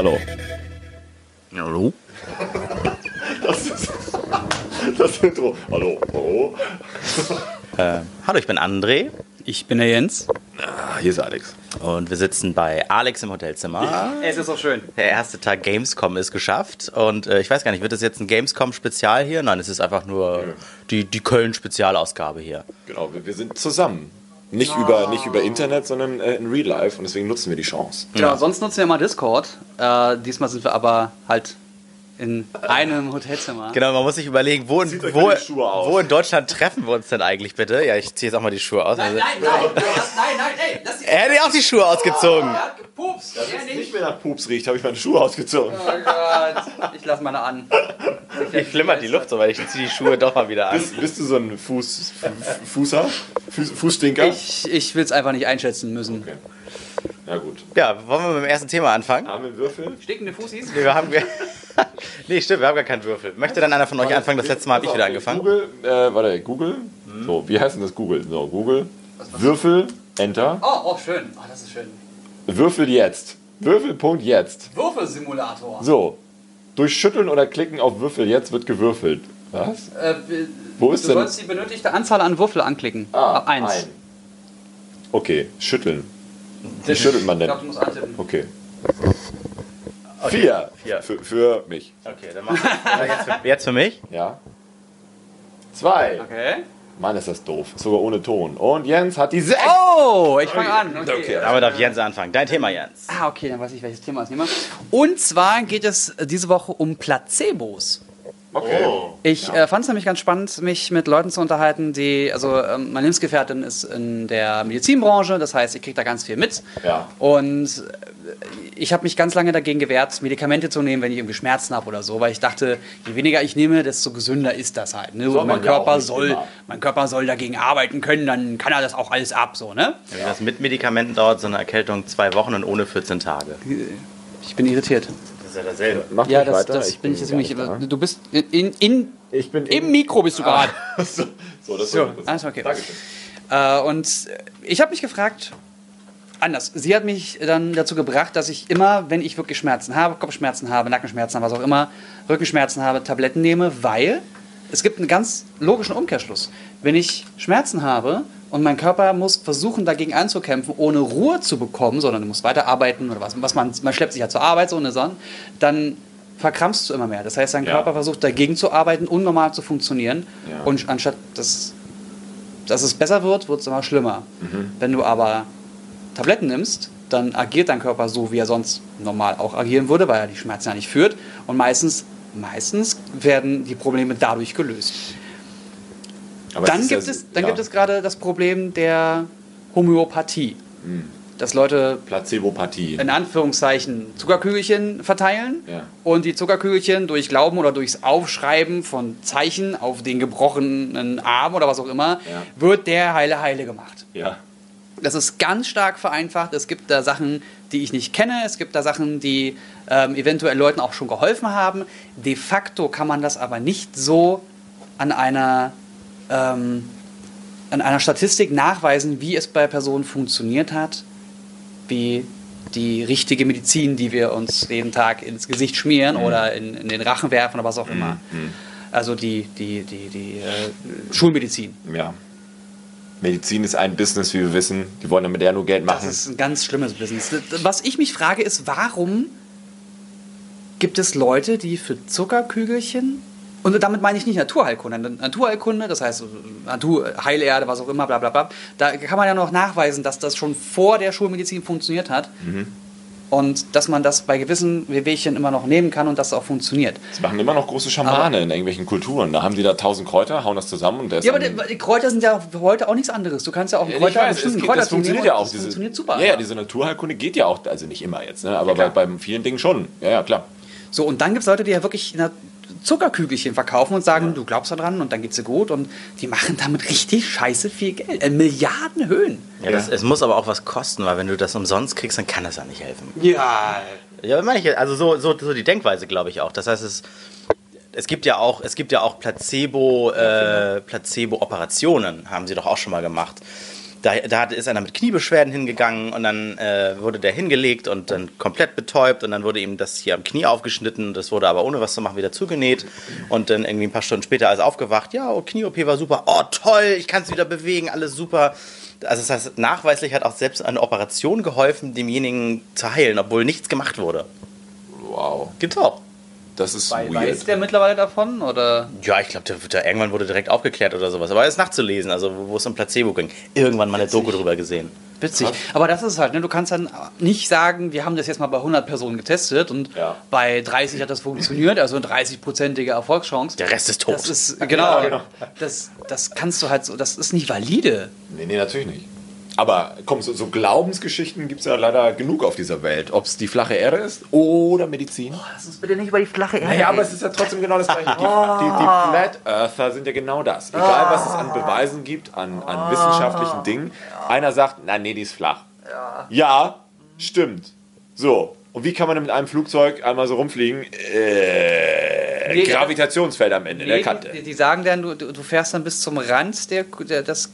Hallo. Hallo? Das ist das Intro. Hallo. Hallo. Äh, hallo, ich bin André Ich bin der Jens. Ah, hier ist Alex. und wir sitzen bei Alex im Hotelzimmer. Es ist auch schön. Der erste Tag Gamescom ist geschafft und äh, ich weiß gar nicht, wird das jetzt ein Gamescom-Spezial hier? Nein, es ist einfach nur die, die Köln-Spezialausgabe hier. Genau, wir, wir sind zusammen. Nicht, über, nicht über Internet, sondern äh, in Real Life und deswegen nutzen wir die Chance. Genau, sonst nutzen wir immer Discord. Äh, diesmal sind wir aber halt in einem Hotelzimmer. Genau, man muss sich überlegen, wo in, wo, wo in Deutschland treffen wir uns denn eigentlich bitte? Ja, ich ziehe jetzt auch mal die Schuhe aus. Also, nein, nein, nein, nein, ey, lass die er hätte auch die Schuhe ausgezogen. hat gepupst. Dass es nicht mehr nach Pups riecht, habe ich meine Schuhe ausgezogen. Oh Gott, ich lass meine an. Hier flimmert die Luft so, weil ich ziehe die Schuhe doch mal wieder an. Bist, bist du so ein Fuß, Fu- Fußer? Fuß, Fußstinker? Ich, ich will es einfach nicht einschätzen müssen. Okay. Ja gut. Ja, wollen wir mit dem ersten Thema anfangen? Haben wir Würfel? Stinkende Fußis? Nee, wir haben. nee, stimmt, wir haben gar keinen Würfel. Möchte dann einer von euch anfangen? Das letzte Mal habe ich wieder angefangen. Google, äh, warte, Google. So, wie heißt denn das Google? So, Google. Würfel, Enter. Oh, oh, schön. Oh, das ist schön. Würfel jetzt. Würfelpunkt jetzt. Würfelsimulator. So. Durch Schütteln oder Klicken auf Würfel jetzt wird gewürfelt. Was? Äh, Wo ist du denn- sollst die benötigte Anzahl an Würfel anklicken. Ah, eins. ein. Okay, schütteln. Wie schüttelt man Ich denn? glaube, du musst antippen. Okay. Vier. Vier. Für, für mich. Okay, dann machen wir jetzt für, jetzt für mich. Ja. Zwei. Okay. Mann, ist das doof. Sogar ohne Ton. Und Jens hat die sechs. Oh, ich fange an. Okay. Okay. Damit darf Jens anfangen. Dein Thema, Jens. Ah, okay, dann weiß ich, welches Thema ich nehme. Und zwar geht es diese Woche um Placebos. Okay. Ich äh, fand es nämlich ganz spannend, mich mit Leuten zu unterhalten, die, also ähm, meine Lebensgefährtin ist in der Medizinbranche, das heißt, ich kriege da ganz viel mit. Ja. Und äh, ich habe mich ganz lange dagegen gewehrt, Medikamente zu nehmen, wenn ich irgendwie Schmerzen habe oder so, weil ich dachte, je weniger ich nehme, desto gesünder ist das halt. Ne? Soll mein ja Körper soll, immer. mein Körper soll dagegen arbeiten können, dann kann er das auch alles ab, so ne? Wenn das mit Medikamenten dauert, so eine Erkältung zwei Wochen und ohne 14 Tage. Ich bin irritiert. Das ist ja dasselbe. Mach Ja, das, weiter. das Ich bin ich jetzt nämlich. nicht da. Du bist in, in, Ich bin im Mikro bist du gerade. so, so, das So, alles okay. Dankeschön. Äh, und ich habe mich gefragt, anders. Sie hat mich dann dazu gebracht, dass ich immer, wenn ich wirklich Schmerzen habe, Kopfschmerzen habe, Nackenschmerzen, was auch immer, Rückenschmerzen habe, Tabletten nehme, weil es gibt einen ganz logischen Umkehrschluss. Wenn ich Schmerzen habe und mein Körper muss versuchen, dagegen anzukämpfen, ohne Ruhe zu bekommen, sondern du musst weiterarbeiten oder was, was man, man schleppt sich ja zur Arbeit, so eine Sonne, dann verkrampfst du immer mehr. Das heißt, dein Ja. Körper versucht dagegen zu arbeiten, unnormal zu funktionieren. Ja. Und anstatt dass, dass es besser wird, wird es immer schlimmer. Wenn du aber Tabletten nimmst, dann agiert dein Körper so, wie er sonst normal auch agieren würde, weil er die Schmerzen ja nicht führt. Und meistens, meistens werden die Probleme dadurch gelöst. Aber dann gibt ja- es, dann ja. gibt es gerade das Problem der Homöopathie. Hm. Dass Leute Placebopathie. in Anführungszeichen Zuckerkügelchen verteilen Ja. und die Zuckerkügelchen durch Glauben oder durchs Aufschreiben von Zeichen auf den gebrochenen Arm oder was auch immer, wird der Heile Heile gemacht. Ja. Das ist ganz stark vereinfacht. Es gibt da Sachen, die ich nicht kenne. Es gibt da Sachen, die ähm, eventuell Leuten auch schon geholfen haben. De facto kann man das aber nicht so an einer, ähm, an einer Statistik nachweisen, wie es bei Personen funktioniert hat, wie die richtige Medizin, die wir uns jeden Tag ins Gesicht schmieren oder in, in den Rachen werfen oder was auch immer. Also die, die, die, die äh, Schulmedizin. ja. Medizin ist ein Business, wie wir wissen. Die wollen damit ja nur Geld Das machen. ist ein ganz schlimmes Business. Was ich mich frage, ist, warum gibt es Leute, die für Zuckerkügelchen, und damit meine ich nicht Naturheilkunde, Naturheilkunde, das heißt Natur, Heilerde, was auch immer, bla bla bla, da kann man ja noch nachweisen, dass das schon vor der Schulmedizin funktioniert hat. Mhm. Und dass man das bei gewissen Wehwehchen immer noch nehmen kann und das auch funktioniert. Das machen immer noch große Schamane in irgendwelchen Kulturen. Da haben die da tausend Kräuter, hauen das zusammen und der ist Ja, aber die, Kräuter sind ja heute auch nichts anderes. Du kannst ja auch einen Ja, Kräuter, weiß, es Kräuter das funktioniert ja auch. Das Diese, funktioniert super. Ja, ja, diese Naturheilkunde geht ja auch, also nicht immer jetzt, ne? aber bei, bei vielen Dingen schon. Ja, ja, klar. So, und dann gibt es Leute, die ja wirklich Zuckerkügelchen verkaufen und sagen, du glaubst daran und dann geht's dir gut und die machen damit richtig scheiße viel Geld. Äh, Milliardenhöhen. Ja, das, es muss aber auch was kosten, weil wenn du das umsonst kriegst, dann kann das ja nicht helfen. Ja. Ja, meine ich, also so, so, so die Denkweise, glaube ich auch. Das heißt, es, es gibt ja auch, es gibt ja auch Placebo, äh, Placebo-Operationen, haben sie doch auch schon mal gemacht. Da, da ist einer mit Kniebeschwerden hingegangen und dann äh, wurde der hingelegt und dann komplett betäubt und dann wurde ihm das hier am Knie aufgeschnitten. Das wurde aber ohne was zu machen wieder zugenäht und dann irgendwie ein paar Stunden später ist aufgewacht. Ja, oh, Knie-OP war super. Oh, toll, ich kann es wieder bewegen, alles super. Also das heißt, nachweislich hat auch selbst eine Operation geholfen, demjenigen zu heilen, obwohl nichts gemacht wurde. Wow. Gibt's auch. Das ist Weiß weird. der mittlerweile davon? Oder? Ja, ich glaube, der, der irgendwann wurde direkt aufgeklärt oder sowas. Aber er ist nachzulesen, also wo es um Placebo ging. Irgendwann mal eine Doku drüber gesehen. Witzig. Aber das ist halt, ne? du kannst dann nicht sagen, wir haben das jetzt mal bei 100 Personen getestet und Ja. bei 30 hat das funktioniert, also eine 30-prozentige Erfolgschance. Der Rest ist tot. Das ist, genau, Das, das kannst du halt so, das ist nicht valide. Nee, nee, natürlich nicht. Aber komm, so, so Glaubensgeschichten gibt es ja leider genug auf dieser Welt. Ob es die flache Erde ist oder Medizin. Lass uns bitte nicht über die flache Erde Naja, aber es ist ja trotzdem genau das Gleiche. Die, die, die Flat Earther sind ja genau das. Egal, was es an Beweisen gibt, an, an wissenschaftlichen Dingen. Einer sagt, nein, nee, die ist flach. Ja, stimmt. So. Und wie kann man mit einem Flugzeug einmal so rumfliegen? Äh, Nee, Gravitationsfeld am Ende, der Nee, Kante. die, die sagen dann, du, du du fährst dann bis zum Rand der, der, das,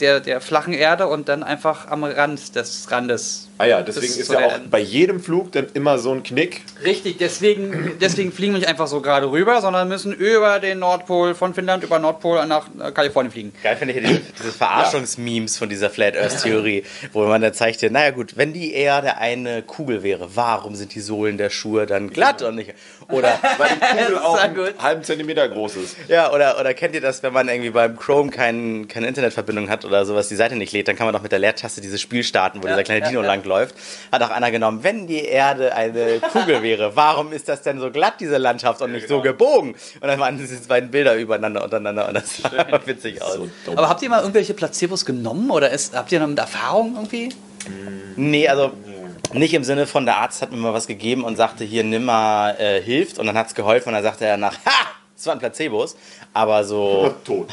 der, der flachen Erde und dann einfach am Rand des Randes. Ah ja, deswegen Das ist so ja der- auch bei jedem Flug dann immer so ein Knick. Richtig, deswegen, deswegen fliegen wir nicht einfach so gerade rüber, sondern müssen über den Nordpol, von Finnland über Nordpol nach äh, Kalifornien fliegen. Geil finde ich ja diese, diese Verarschungsmemes von dieser Flat Earth Theorie, wo man dann zeigt, hier, naja gut, wenn die Erde eine Kugel wäre, warum sind die Sohlen der Schuhe dann glatt und nicht? Oder, Weil die Kugel auch einen halben Zentimeter groß ist. ja, oder, oder kennt ihr das, wenn man irgendwie beim Chrome kein, keine Internetverbindung hat oder sowas, die Seite nicht lädt, dann kann man doch mit der Leertaste dieses Spiel starten, wo dieser kleine Dino langläuft. Hat auch einer genommen, wenn die Erde eine Kugel wäre, warum ist das denn so glatt, diese Landschaft, und nicht so gebogen? Und dann waren diese beiden Bilder übereinander untereinander und das sah einfach witzig aus. So. Aber habt ihr mal irgendwelche Placebos genommen oder ist, habt ihr damit Erfahrung irgendwie? Nee, also nicht im Sinne von, der Arzt hat mir mal was gegeben und sagte, hier nimm mal, äh, hilft. Und dann hat es geholfen und dann sagte er nach, ha, das waren Placebos. Aber so Tot.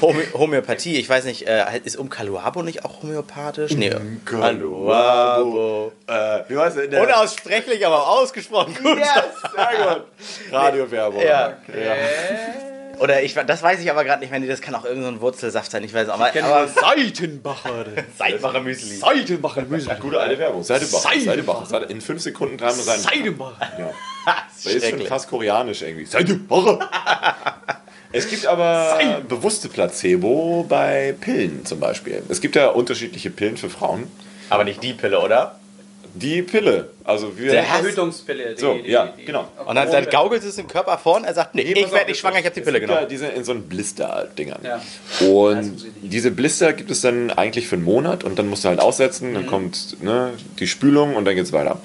Homö Homöopathie, ich weiß nicht, äh, ist Umkaluabo nicht auch homöopathisch? Nee, Umkaluabo. Äh, wie heißt der? Unaussprechlich, aber ausgesprochen gut. Sehr gut. Radiowerbung. Ja. Oder ich, das weiß ich aber gerade nicht mehr. Nee, das kann auch irgendein so Wurzelsaft sein. Ich weiß aber, aber Seitenbacher. Seidenbacher Müsli. Seitenbacher Müsli. Gute alte Werbung. Seidebach. Seidebach. Seide- In fünf Sekunden dreimal sein. Seidenbacher. Ja. Das Das ist schon fast koreanisch irgendwie. Seidebach. Es gibt aber bewusste Placebo bei Pillen zum Beispiel. Es gibt ja unterschiedliche Pillen für Frauen. Aber nicht die Pille, oder? Die Pille, also wir Der Verhütungspille. die- So, die- ja, die- genau. Und dann, dann gaukelt es im Körper vor und er sagt, nee, Nee, ich werde nicht es- schwanger, ich habe die es Pille gibt Ja, genommen. diese in so einen Blister-Dingern. Ja. Und diese Blister gibt es dann eigentlich für einen Monat und dann musst du halt aussetzen, Mhm. dann kommt ne, die Spülung und dann geht's weiter.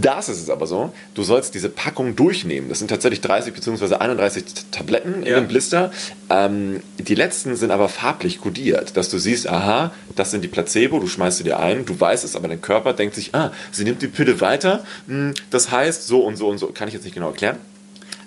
Das ist es aber so, du sollst diese Packung durchnehmen. Das sind tatsächlich 30 bzw. 31 T- Tabletten in Ja. dem Blister. Ähm, die letzten sind aber farblich kodiert, dass du siehst, aha, das sind die Placebo, du schmeißt sie dir ein, du weißt es, aber dein Körper denkt sich, ah, sie nimmt die Pille weiter, hm, das heißt so und so und so, kann ich jetzt nicht genau erklären.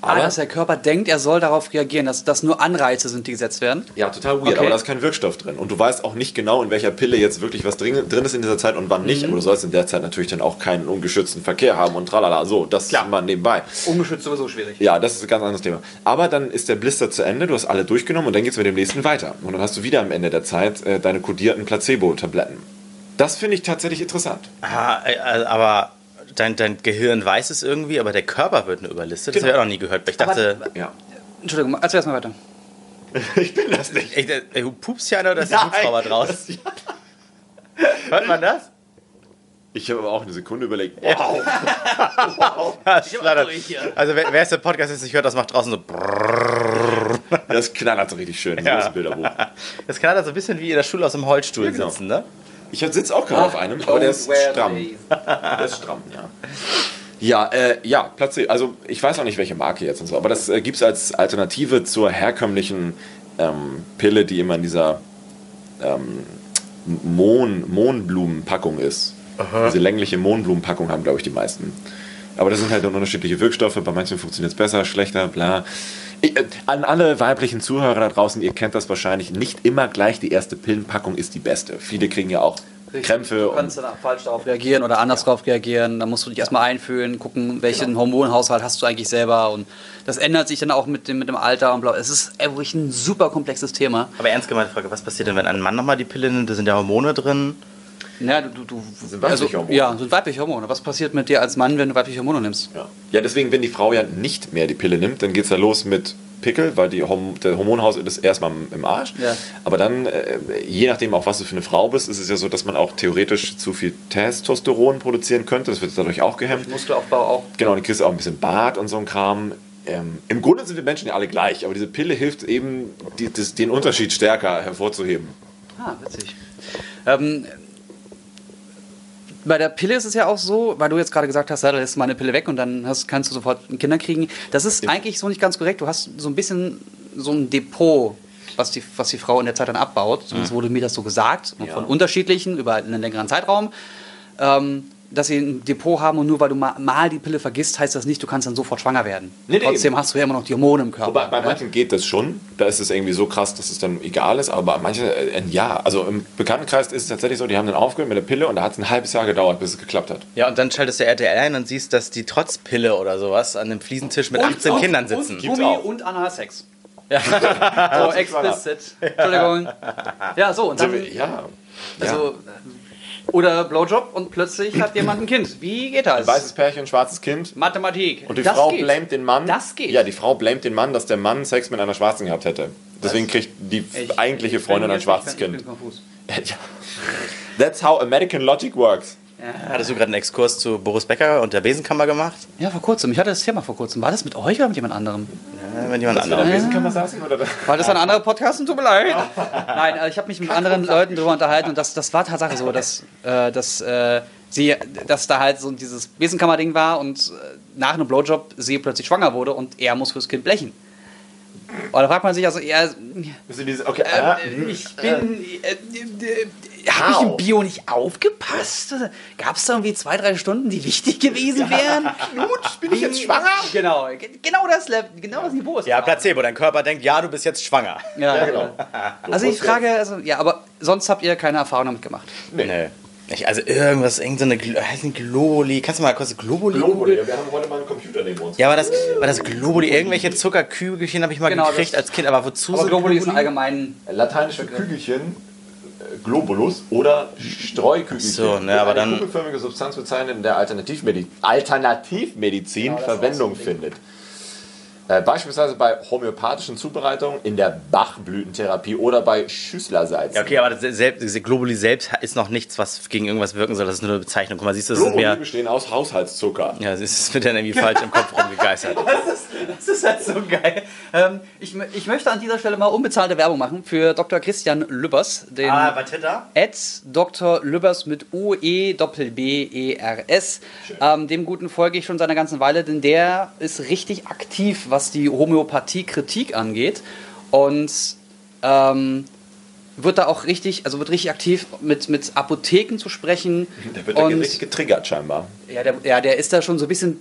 Ah, dass der Körper denkt, er soll darauf reagieren, dass das nur Anreize sind, die gesetzt werden. Ja, total weird, Okay. aber da ist kein Wirkstoff drin. Und du weißt auch nicht genau, in welcher Pille jetzt wirklich was drin, drin ist in dieser Zeit und wann nicht. Aber du sollst in der Zeit natürlich dann auch keinen ungeschützten Verkehr haben und tralala. So, das Klar. mal nebenbei. Ungeschützt sowieso schwierig. Ja, das ist ein ganz anderes Thema. Aber dann ist der Blister zu Ende, du hast alle durchgenommen und dann geht es mit dem nächsten weiter. Und dann hast du wieder am Ende der Zeit äh, deine kodierten Placebo-Tabletten. Das finde ich tatsächlich interessant. Ah, aber dein, dein Gehirn weiß es irgendwie, aber der Körper wird nur überlistet. Das Genau. habe ich auch noch nie gehört. weil Ich dachte, Ja. Entschuldigung, erzähl erst mal weiter. Ich bin das nicht. ich, äh, äh, pupst ja einer oder ist der Hubschrauber draus? Hört man das? Ich habe aber auch eine Sekunde überlegt, wow, Das hier. Also wer, wer es der Podcast jetzt nicht hört, das macht draußen so brrrr. das knallert so richtig schön. Ja. Das Bilderbuch. Das halt so ein bisschen wie in der Schule aus dem Holzstuhl Ja, genau. sitzen, ne? Ich sitze auch gerade auf einem, aber der ist stramm. Der ist stramm, ja. Ja, äh, ja, Placebo. Also ich weiß auch nicht, welche Marke jetzt und so, aber das äh, gibt es als Alternative zur herkömmlichen ähm, Pille, die immer in dieser ähm, Mohn, Mohnblumenpackung ist. Diese längliche Mohnblumenpackung haben, glaube ich, die meisten. Aber das sind halt dann unterschiedliche Wirkstoffe. Bei manchen funktioniert es besser, schlechter, bla. Ich, äh, an alle weiblichen Zuhörer da draußen, ihr kennt das wahrscheinlich. Nicht immer gleich die erste Pillenpackung ist die beste. Viele kriegen ja auch Krämpfe. Du kannst dann falsch darauf reagieren oder anders darauf reagieren. Da musst du dich erstmal einfühlen, gucken, welchen Genau. Hormonhaushalt hast du eigentlich selber. Und das ändert sich dann auch mit dem, mit dem Alter und bla. Es ist wirklich ein super komplexes Thema. Aber ernst gemeinte Frage, was passiert denn, wenn ein Mann nochmal die Pille nimmt? Da sind ja Hormone drin. Ja, du, du, du sind weibliche Hormone. Ja, sind weibliche Hormone. Was passiert mit dir als Mann, wenn du weibliche Hormone nimmst? Ja. ja, deswegen, wenn die Frau ja nicht mehr die Pille nimmt, dann geht es ja los mit Pickel, weil die Horm der Hormonhaushalt ist erstmal im- Arsch. Ja. Aber dann, äh, je nachdem auch, was du für eine Frau bist, ist es ja so, dass man auch theoretisch zu viel Testosteron produzieren könnte. Das wird dadurch auch gehemmt. Muskelaufbau auch. Genau, dann kriegst du auch ein bisschen Bart und so ein Kram. Ähm, Im Grunde sind wir Menschen ja alle gleich, aber diese Pille hilft eben, die, das, den Unterschied stärker hervorzuheben. Ah, witzig. Ähm, bei der Pille ist es ja auch so, weil du jetzt gerade gesagt hast, ja, da lässt du mal eine Pille weg und dann hast, kannst du sofort Kinder kriegen. Das ist eigentlich so nicht ganz korrekt. Du hast so ein bisschen so ein Depot, was die, was die Frau in der Zeit dann abbaut. Zumindest wurde mir das so gesagt, Ja. von unterschiedlichen über einen längeren Zeitraum. Ähm, dass sie ein Depot haben und nur weil du mal, die Pille vergisst, heißt das nicht, du kannst dann sofort schwanger werden. Nee. Trotzdem hast du ja immer noch die Hormone im Körper. Wobei, bei ne? manchen geht das schon. Da ist es irgendwie so krass, dass es dann egal ist. Aber bei manchen, äh, ja. Also im Bekanntenkreis ist es tatsächlich so, die haben dann aufgehört mit der Pille und da hat es ein halbes Jahr gedauert, bis es geklappt hat. Ja, und dann schaltest du RTL ein und siehst, dass die trotz Pille oder sowas an einem Fliesentisch mit 18 und, Kindern Und sitzen. Gummi auch. und Analsex. Ja. so, explicit. Entschuldigung. Ja, so, und dann, Sind wir- ja. Oder Blowjob und plötzlich hat jemand ein Kind. Wie geht das? Weißes Pärchen, schwarzes Kind. Mathematik. Und die das Frau geht. blamet den Mann. Das geht. Ja, die Frau blamet den Mann, dass der Mann Sex mit einer Schwarzen gehabt hätte. Deswegen kriegt die Ich- eigentliche Freundin ich ein bin schwarzes ich bin Kind. konfus. Ja. That's how American logic works. Hattest du gerade einen Exkurs zu Boris Becker und der Besenkammer gemacht? Ja, vor kurzem. Ich hatte das Thema vor kurzem. War das mit euch oder mit jemand anderem? Ja, mit jemand anderem. Besenkammer saßen? Oder? War das ein anderer Podcast? Tut mir leid. Nein, äh, ich habe mich mit anderen Leuten darüber unterhalten und das, das war Tatsache so, dass, äh, dass, äh, sie, dass da halt so dieses Besenkammer-Ding war und äh, nach einem Blowjob sie plötzlich schwanger wurde und er muss fürs Kind blechen. Und da fragt man sich also, diese, okay, ah, äh, ich bin. Habe ich im Bio nicht aufgepasst? Gab es da irgendwie zwei, drei Stunden, die wichtig gewesen wären? Knutsch, bin ich jetzt schwanger? Genau, ge- genau das, genau das Niveau ist. Ja. Placebo. Dein Körper denkt, ja, du bist jetzt schwanger. Ja, Ja, genau. Also ich frage, also, ja, aber sonst habt ihr keine Erfahrung damit gemacht. Nee. Ich, also irgendwas, irgendeine so eine Glo- heißt ein Globuli. Kannst du mal kurz Globuli? Globuli, wir haben heute mal einen Computer neben uns. Ja, war das, war das Globuli? Irgendwelche Zuckerkügelchen habe ich mal Genau, gekriegt das- als Kind. Aber wozu Aber sind Globuli ist ein allgemein. Lateinische Kügelchen, Globulus oder Streukügelchen. So, ne, aber eine dann- kugelförmige Substanz bezeichnet, in der Alternativmedi Alternativmedizin das Verwendung findet. Äh, beispielsweise bei homöopathischen Zubereitungen, in der Bachblütentherapie oder bei Schüsslersalz. Ja, okay, aber das selbst, diese Globuli selbst ist noch nichts, was gegen irgendwas wirken soll. Das ist nur eine Bezeichnung. Guck mal, siehst du, das ist Globuli mehr. bestehen aus Haushaltszucker. Ja, das ist- das wird dann irgendwie falsch im Kopf rumgegeistert. Das ist halt so geil. Ähm, ich, ich möchte an dieser Stelle mal unbezahlte Werbung machen für Dr. Christian Lübbers, den Ah, bei Twitter? Ed Dr. Lübbers mit U-E-B-B-E-R-S. Ähm, dem Guten folge ich schon seit einer ganzen Weile, denn der ist richtig aktiv, was die Homöopathie-Kritik angeht. Und ähm, wird da auch richtig, also wird richtig aktiv mit, mit Apotheken zu sprechen. Der wird da Und- richtig getriggert scheinbar. Ja der, ja, der ist da schon so ein bisschen.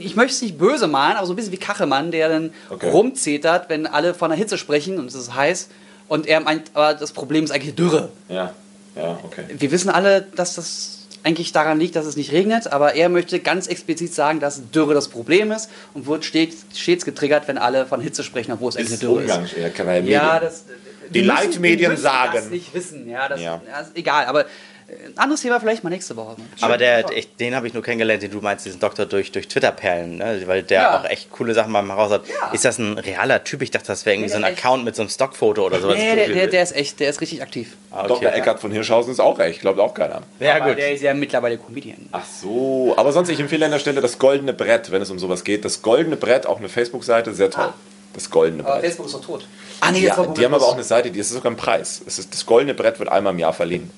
Ich möchte es nicht böse malen, aber so ein bisschen wie Kachelmann, der dann Okay. rumzetert, wenn alle von der Hitze sprechen und es ist heiß. Und er meint, aber das Problem ist eigentlich Dürre. Ja, ja, okay. Wir wissen alle, dass das eigentlich daran liegt, dass es nicht regnet, aber er möchte ganz explizit sagen, dass Dürre das Problem ist und wird stets, stets getriggert, wenn alle von Hitze sprechen, obwohl es eigentlich Das eine ist Dürre ist. Umgang, ja, das, Die Leitmedien müssen sagen. das nicht wissen. Ja, das, Ja. ist egal. Aber ein anderes Thema vielleicht mal nächste Woche. Aber der, ich, den habe ich nur kennengelernt, den du meinst, diesen Doktor durch, durch Twitter-Perlen, ne? weil der Ja. auch echt coole Sachen mal raus hat. Ja. Ist das ein realer Typ? Ich dachte, das wäre irgendwie Nee, so ein echt- Account mit so einem Stockfoto oder sowas. Nee, der, der, der ist echt, der ist richtig aktiv. Ah, okay. Dr. Eckart von Hirschhausen ist auch recht, glaubt auch keiner. Ja, aber gut. der ist ja mittlerweile Comedian. Ach so, aber sonst, ich empfehle an der Stelle das Goldene Brett, wenn es um sowas geht. Das Goldene Brett, auch eine Facebook-Seite, sehr toll. Das Goldene Aber Brett. Facebook ist doch tot. Ah, nee, Ja, die haben aber auch eine Seite, die ist sogar ein Preis. Es ist, das Goldene Brett wird einmal im Jahr verliehen.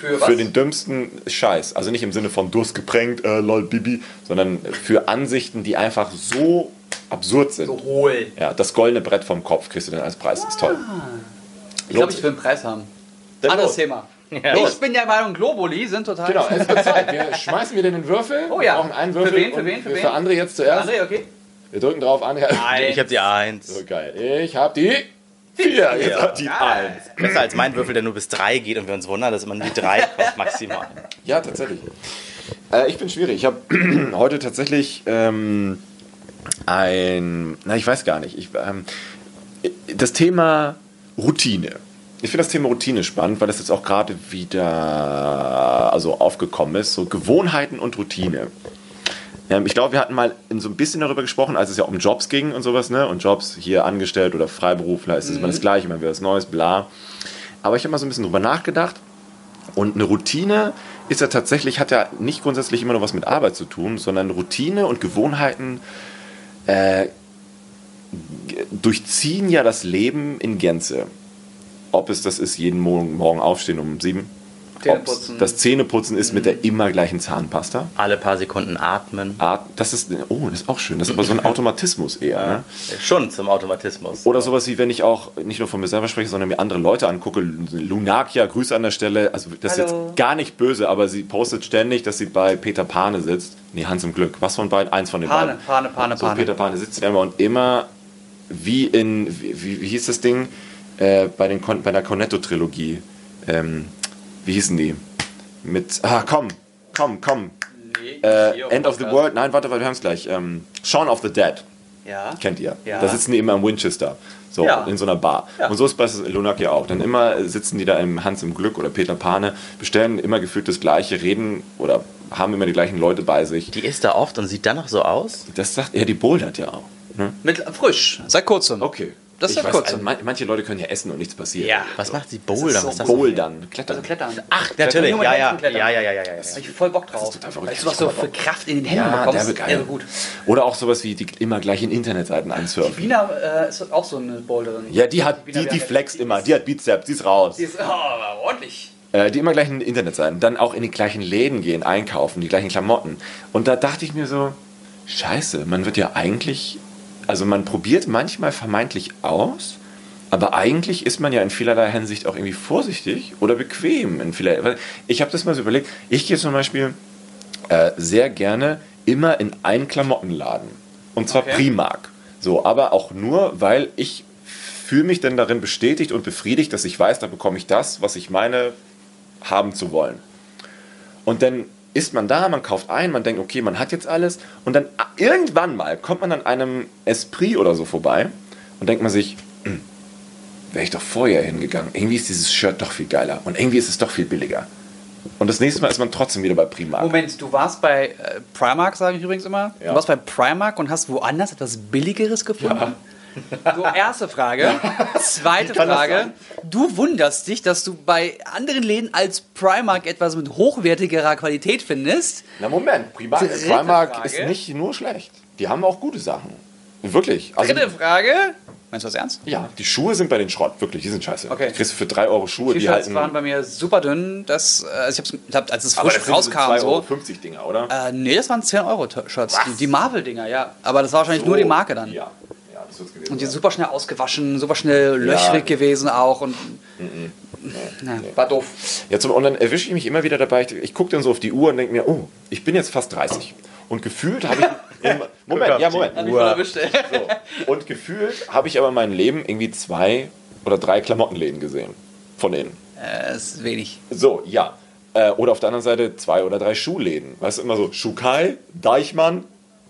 Für was? Für den dümmsten Scheiß. Also nicht im Sinne von Durst geprängt, äh, lol, Bibi, sondern für Ansichten, die einfach so absurd sind. so hohl. Ja, das Goldene Brett vom Kopf kriegst du dann als Preis. Ist toll. Ich glaube, ich will einen Preis haben. Dann Anderes los. Thema. Ja. Ich bin der Meinung, Globuli sind total. Genau, es wird Zeit. Wir schmeißen wieder den Würfel. Oh ja. Wir brauchen einen Für Würfel. wen, für wen, für für wen? André jetzt zuerst. André, okay. Wir drücken drauf, André. Ich habe die Eins. So geil. Ich habe die Vier, jetzt hat die ist besser als mein Würfel, der nur bis drei geht und wir uns wundern, dass immer nur die drei kommt maximal. Ja, tatsächlich. Äh, ich bin schwierig. Ich habe heute tatsächlich ähm, ein, na, ich weiß gar nicht. Ich, ähm, das Thema Routine. Ich finde das Thema Routine spannend, weil das jetzt auch gerade wieder also aufgekommen ist. So Gewohnheiten und Routine. Ähm, ich glaube, wir hatten mal in so ein bisschen darüber gesprochen, als es ja um Jobs ging und sowas, ne? Und Jobs hier angestellt oder Freiberufler, ist es immer das Gleiche, immer wieder was Neues, bla. Aber ich habe mal so ein bisschen drüber nachgedacht. Und eine Routine ist ja tatsächlich, hat ja nicht grundsätzlich immer nur was mit Arbeit zu tun, sondern Routine und Gewohnheiten äh, durchziehen ja das Leben in Gänze. Ob es das ist, jeden Morgen, morgen aufstehen um sieben. Zähneputzen. das Zähneputzen ist mit der immer gleichen Zahnpasta. Alle paar Sekunden atmen. Art, das ist, oh, das ist auch schön. Das ist aber so ein Automatismus eher. Ne? Schon zum Automatismus. Oder sowas wie, wenn ich auch nicht nur von mir selber spreche, sondern mir andere Leute angucke. Lunakia, Grüße an der Stelle. Also, das ist Hallo. jetzt gar nicht böse, aber sie postet ständig, dass sie bei Peter Pane sitzt. Nee, Hans im Glück. Was von beiden? Eins von den Pane, beiden. Pane, Pane, So, Pane. Peter Pane sitzt immer und immer wie in, wie, wie, wie hieß das Ding? Äh, bei, den, bei der Cornetto-Trilogie. Ähm, wie hießen die? Mit, ah, komm, komm, komm. Äh, End of the World, nein, warte, wir haben es gleich. Ähm, Shaun of the Dead. Ja. Kennt ihr? Ja. Da sitzen die immer im Winchester. So, Ja. in so einer Bar. Ja. Und so ist bei Lunak ja auch. Dann immer sitzen die da im Hans im Glück oder Peter Pane, bestellen immer gefühlt das Gleiche, reden oder haben immer die gleichen Leute bei sich. Die ist da oft und sieht dann noch so aus? Das sagt er, die bouldert ja auch. Ne? Mit, frisch, seit kurzem. Okay. Das ist ja kurz. also, man- manche Leute können ja essen und nichts passiert. Ja. Was macht sie? Bouldern? so Was ist das? Bouldern, klettern. Also klettern. Ach, natürlich. Ja, ja. Ja, ja, ja, ja, ja. ja. Hab ich voll Bock drauf. total verrückt. Weißt du, was du für Kraft in den Händen Ja, bekommst? derbe geil. Gut. Oder auch sowas wie die immer gleich in Internetseiten ansurfen. Wiener äh, ist auch so eine Boulderin. Ja, die hat, die, die Berge. flext immer, die hat Bizeps, die ist raus. Die ist oh, aber ordentlich. Äh, die immer gleich in Internetseiten, dann auch in die gleichen Läden gehen, einkaufen, die gleichen Klamotten. Und da dachte ich mir so, scheiße, man wird ja eigentlich, also man probiert manchmal vermeintlich aus, aber eigentlich ist man ja in vielerlei Hinsicht auch irgendwie vorsichtig oder bequem. In vielerlei, ich habe das mal so überlegt, ich gehe zum Beispiel äh, sehr gerne immer in einen Klamottenladen. Und zwar Okay. Primark. So, aber auch nur, weil ich fühle mich dann darin bestätigt und befriedigt, dass ich weiß, da bekomme ich das, was ich meine, haben zu wollen. Und dann ist man da, man kauft ein, man denkt, okay, man hat jetzt alles. Und dann ah, irgendwann mal kommt man an einem Esprit oder so vorbei und denkt man sich, hm, wäre ich doch vorher hingegangen. Irgendwie ist dieses Shirt doch viel geiler und irgendwie ist es doch viel billiger. Und das nächste Mal ist man trotzdem wieder bei Primark. Moment, du warst bei äh, Primark, sage ich übrigens immer. Ja. Du warst bei Primark und hast woanders etwas Billigeres gefunden? So, erste Frage. Zweite das Frage. Du wunderst dich, dass du bei anderen Läden als Primark etwas mit hochwertigerer Qualität findest. Na Moment, Primark, Dritte Primark Frage. ist nicht nur schlecht. Die haben auch gute Sachen. Wirklich. Also, Dritte Frage. Meinst du das ernst? ja, die Schuhe sind bei den Schrott, wirklich, die sind scheiße. Okay. Du kriegst für 3 Euro Schuhe, die halten. waren bei mir super dünn. Das, also ich hab's, als es aber frisch das sind diese rauskam, 2,50 so. Euro Dinger, oder? Äh, nee, das waren 10 Euro Shirts. Die, die Marvel-Dinger, ja. Aber das war wahrscheinlich nur die Marke dann. Ja, ja das wird's gewesen Und die sind super schnell ausgewaschen, super schnell löchrig gewesen auch. Und Na, war doof. Jetzt, und dann erwische ich mich immer wieder dabei, ich, ich gucke dann so auf die Uhr und denke mir, oh, ich bin jetzt fast 30. Und gefühlt habe ich. Im, Moment, ja, Moment. So. Und gefühlt habe ich aber in meinem Leben irgendwie zwei oder drei Klamottenläden gesehen. Von denen. Äh, ist wenig. So, ja. Äh, oder auf der anderen Seite zwei oder drei Schuhläden. Weißt du, immer so Schukai, Deichmann,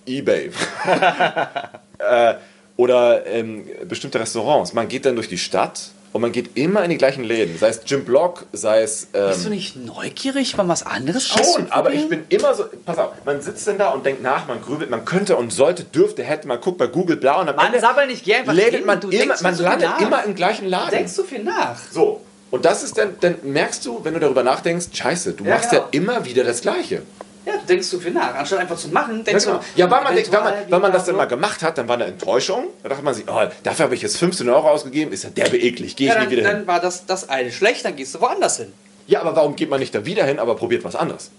Ebay. äh, oder ähm, bestimmte Restaurants. Man geht dann durch die Stadt und man geht immer in die gleichen Läden. Sei es Jim Block, sei es. Ähm, Bist du nicht neugierig, mal was anderes Schon, aber ich bin immer so, pass auf, man sitzt denn da und denkt nach, man grübelt, man könnte und sollte, dürfte, hätte, man guckt bei Google Blau und am Mann, Ende sabbel nicht, geh einfach lädt man du immer, man landet nach. immer im gleichen Laden. Denkst du viel nach? So, und das ist dann, dann merkst du, wenn du darüber nachdenkst, scheiße, du Ja, machst genau. ja immer wieder das Gleiche. Ja, du denkst zu viel nach. Anstatt einfach zu machen, Ja, denkst genau. du. ja weil, man, denkt, weil, man, weil man das dann mal gemacht hat, dann war eine Enttäuschung. Da dachte man sich, oh, dafür habe ich jetzt 15 Euro ausgegeben, ist ja derbe eklig, gehe ich Ja, nie dann, wieder hin. dann war das, das eine schlecht, dann gehst du woanders hin. Ja, aber warum geht man nicht da wieder hin, aber probiert was anderes?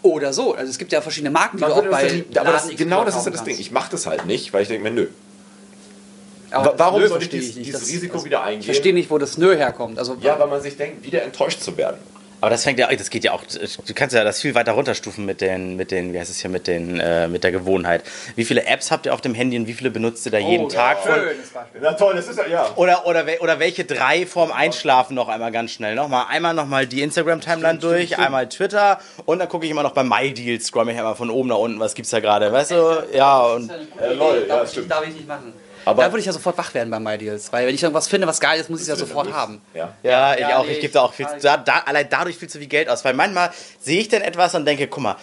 Oder so. Also es gibt ja verschiedene Marken, die Man du auch bei ja aber das, genau das ist ja das Ding. Ich mache das halt nicht, weil ich denke mir, nö. Aber Warum Nö soll ich verstehe dieses, nicht. dieses Das- Risiko das- wieder Ich eingehen? verstehe nicht, wo das Nö herkommt. Also, Ja, weil man sich denkt, wieder enttäuscht zu werden. Aber das fängt ja, das geht ja auch, du kannst ja das viel weiter runterstufen mit den, mit den, wie heißt es hier, mit den, äh, mit der Gewohnheit. Wie viele Apps habt ihr auf dem Handy und wie viele benutzt ihr da jeden Tag? Von, Schönes Beispiel. Na toll, das ist ja, ja. oder, oder, oder welche drei vorm Einschlafen noch einmal ganz schnell? Nochmal, einmal nochmal die Instagram-Timeline durch, einmal Twitter und dann gucke ich immer noch bei MyDeals, scroll mich einmal von oben nach unten, was gibt's da gerade, weißt du? Ja, und Äh, lol, ja, ich, stimmt. darf ich nicht machen. Aber- da würde ich ja sofort wach werden bei MyDeals, weil wenn ich irgendwas finde, was geil ist, muss ich es ja sofort haben. Ja. Ja, ich Ja, auch. nee, Ich gebe da auch viel, ich- da, da, allein dadurch viel zu viel Geld aus. Weil manchmal sehe ich dann etwas und denke, guck mal,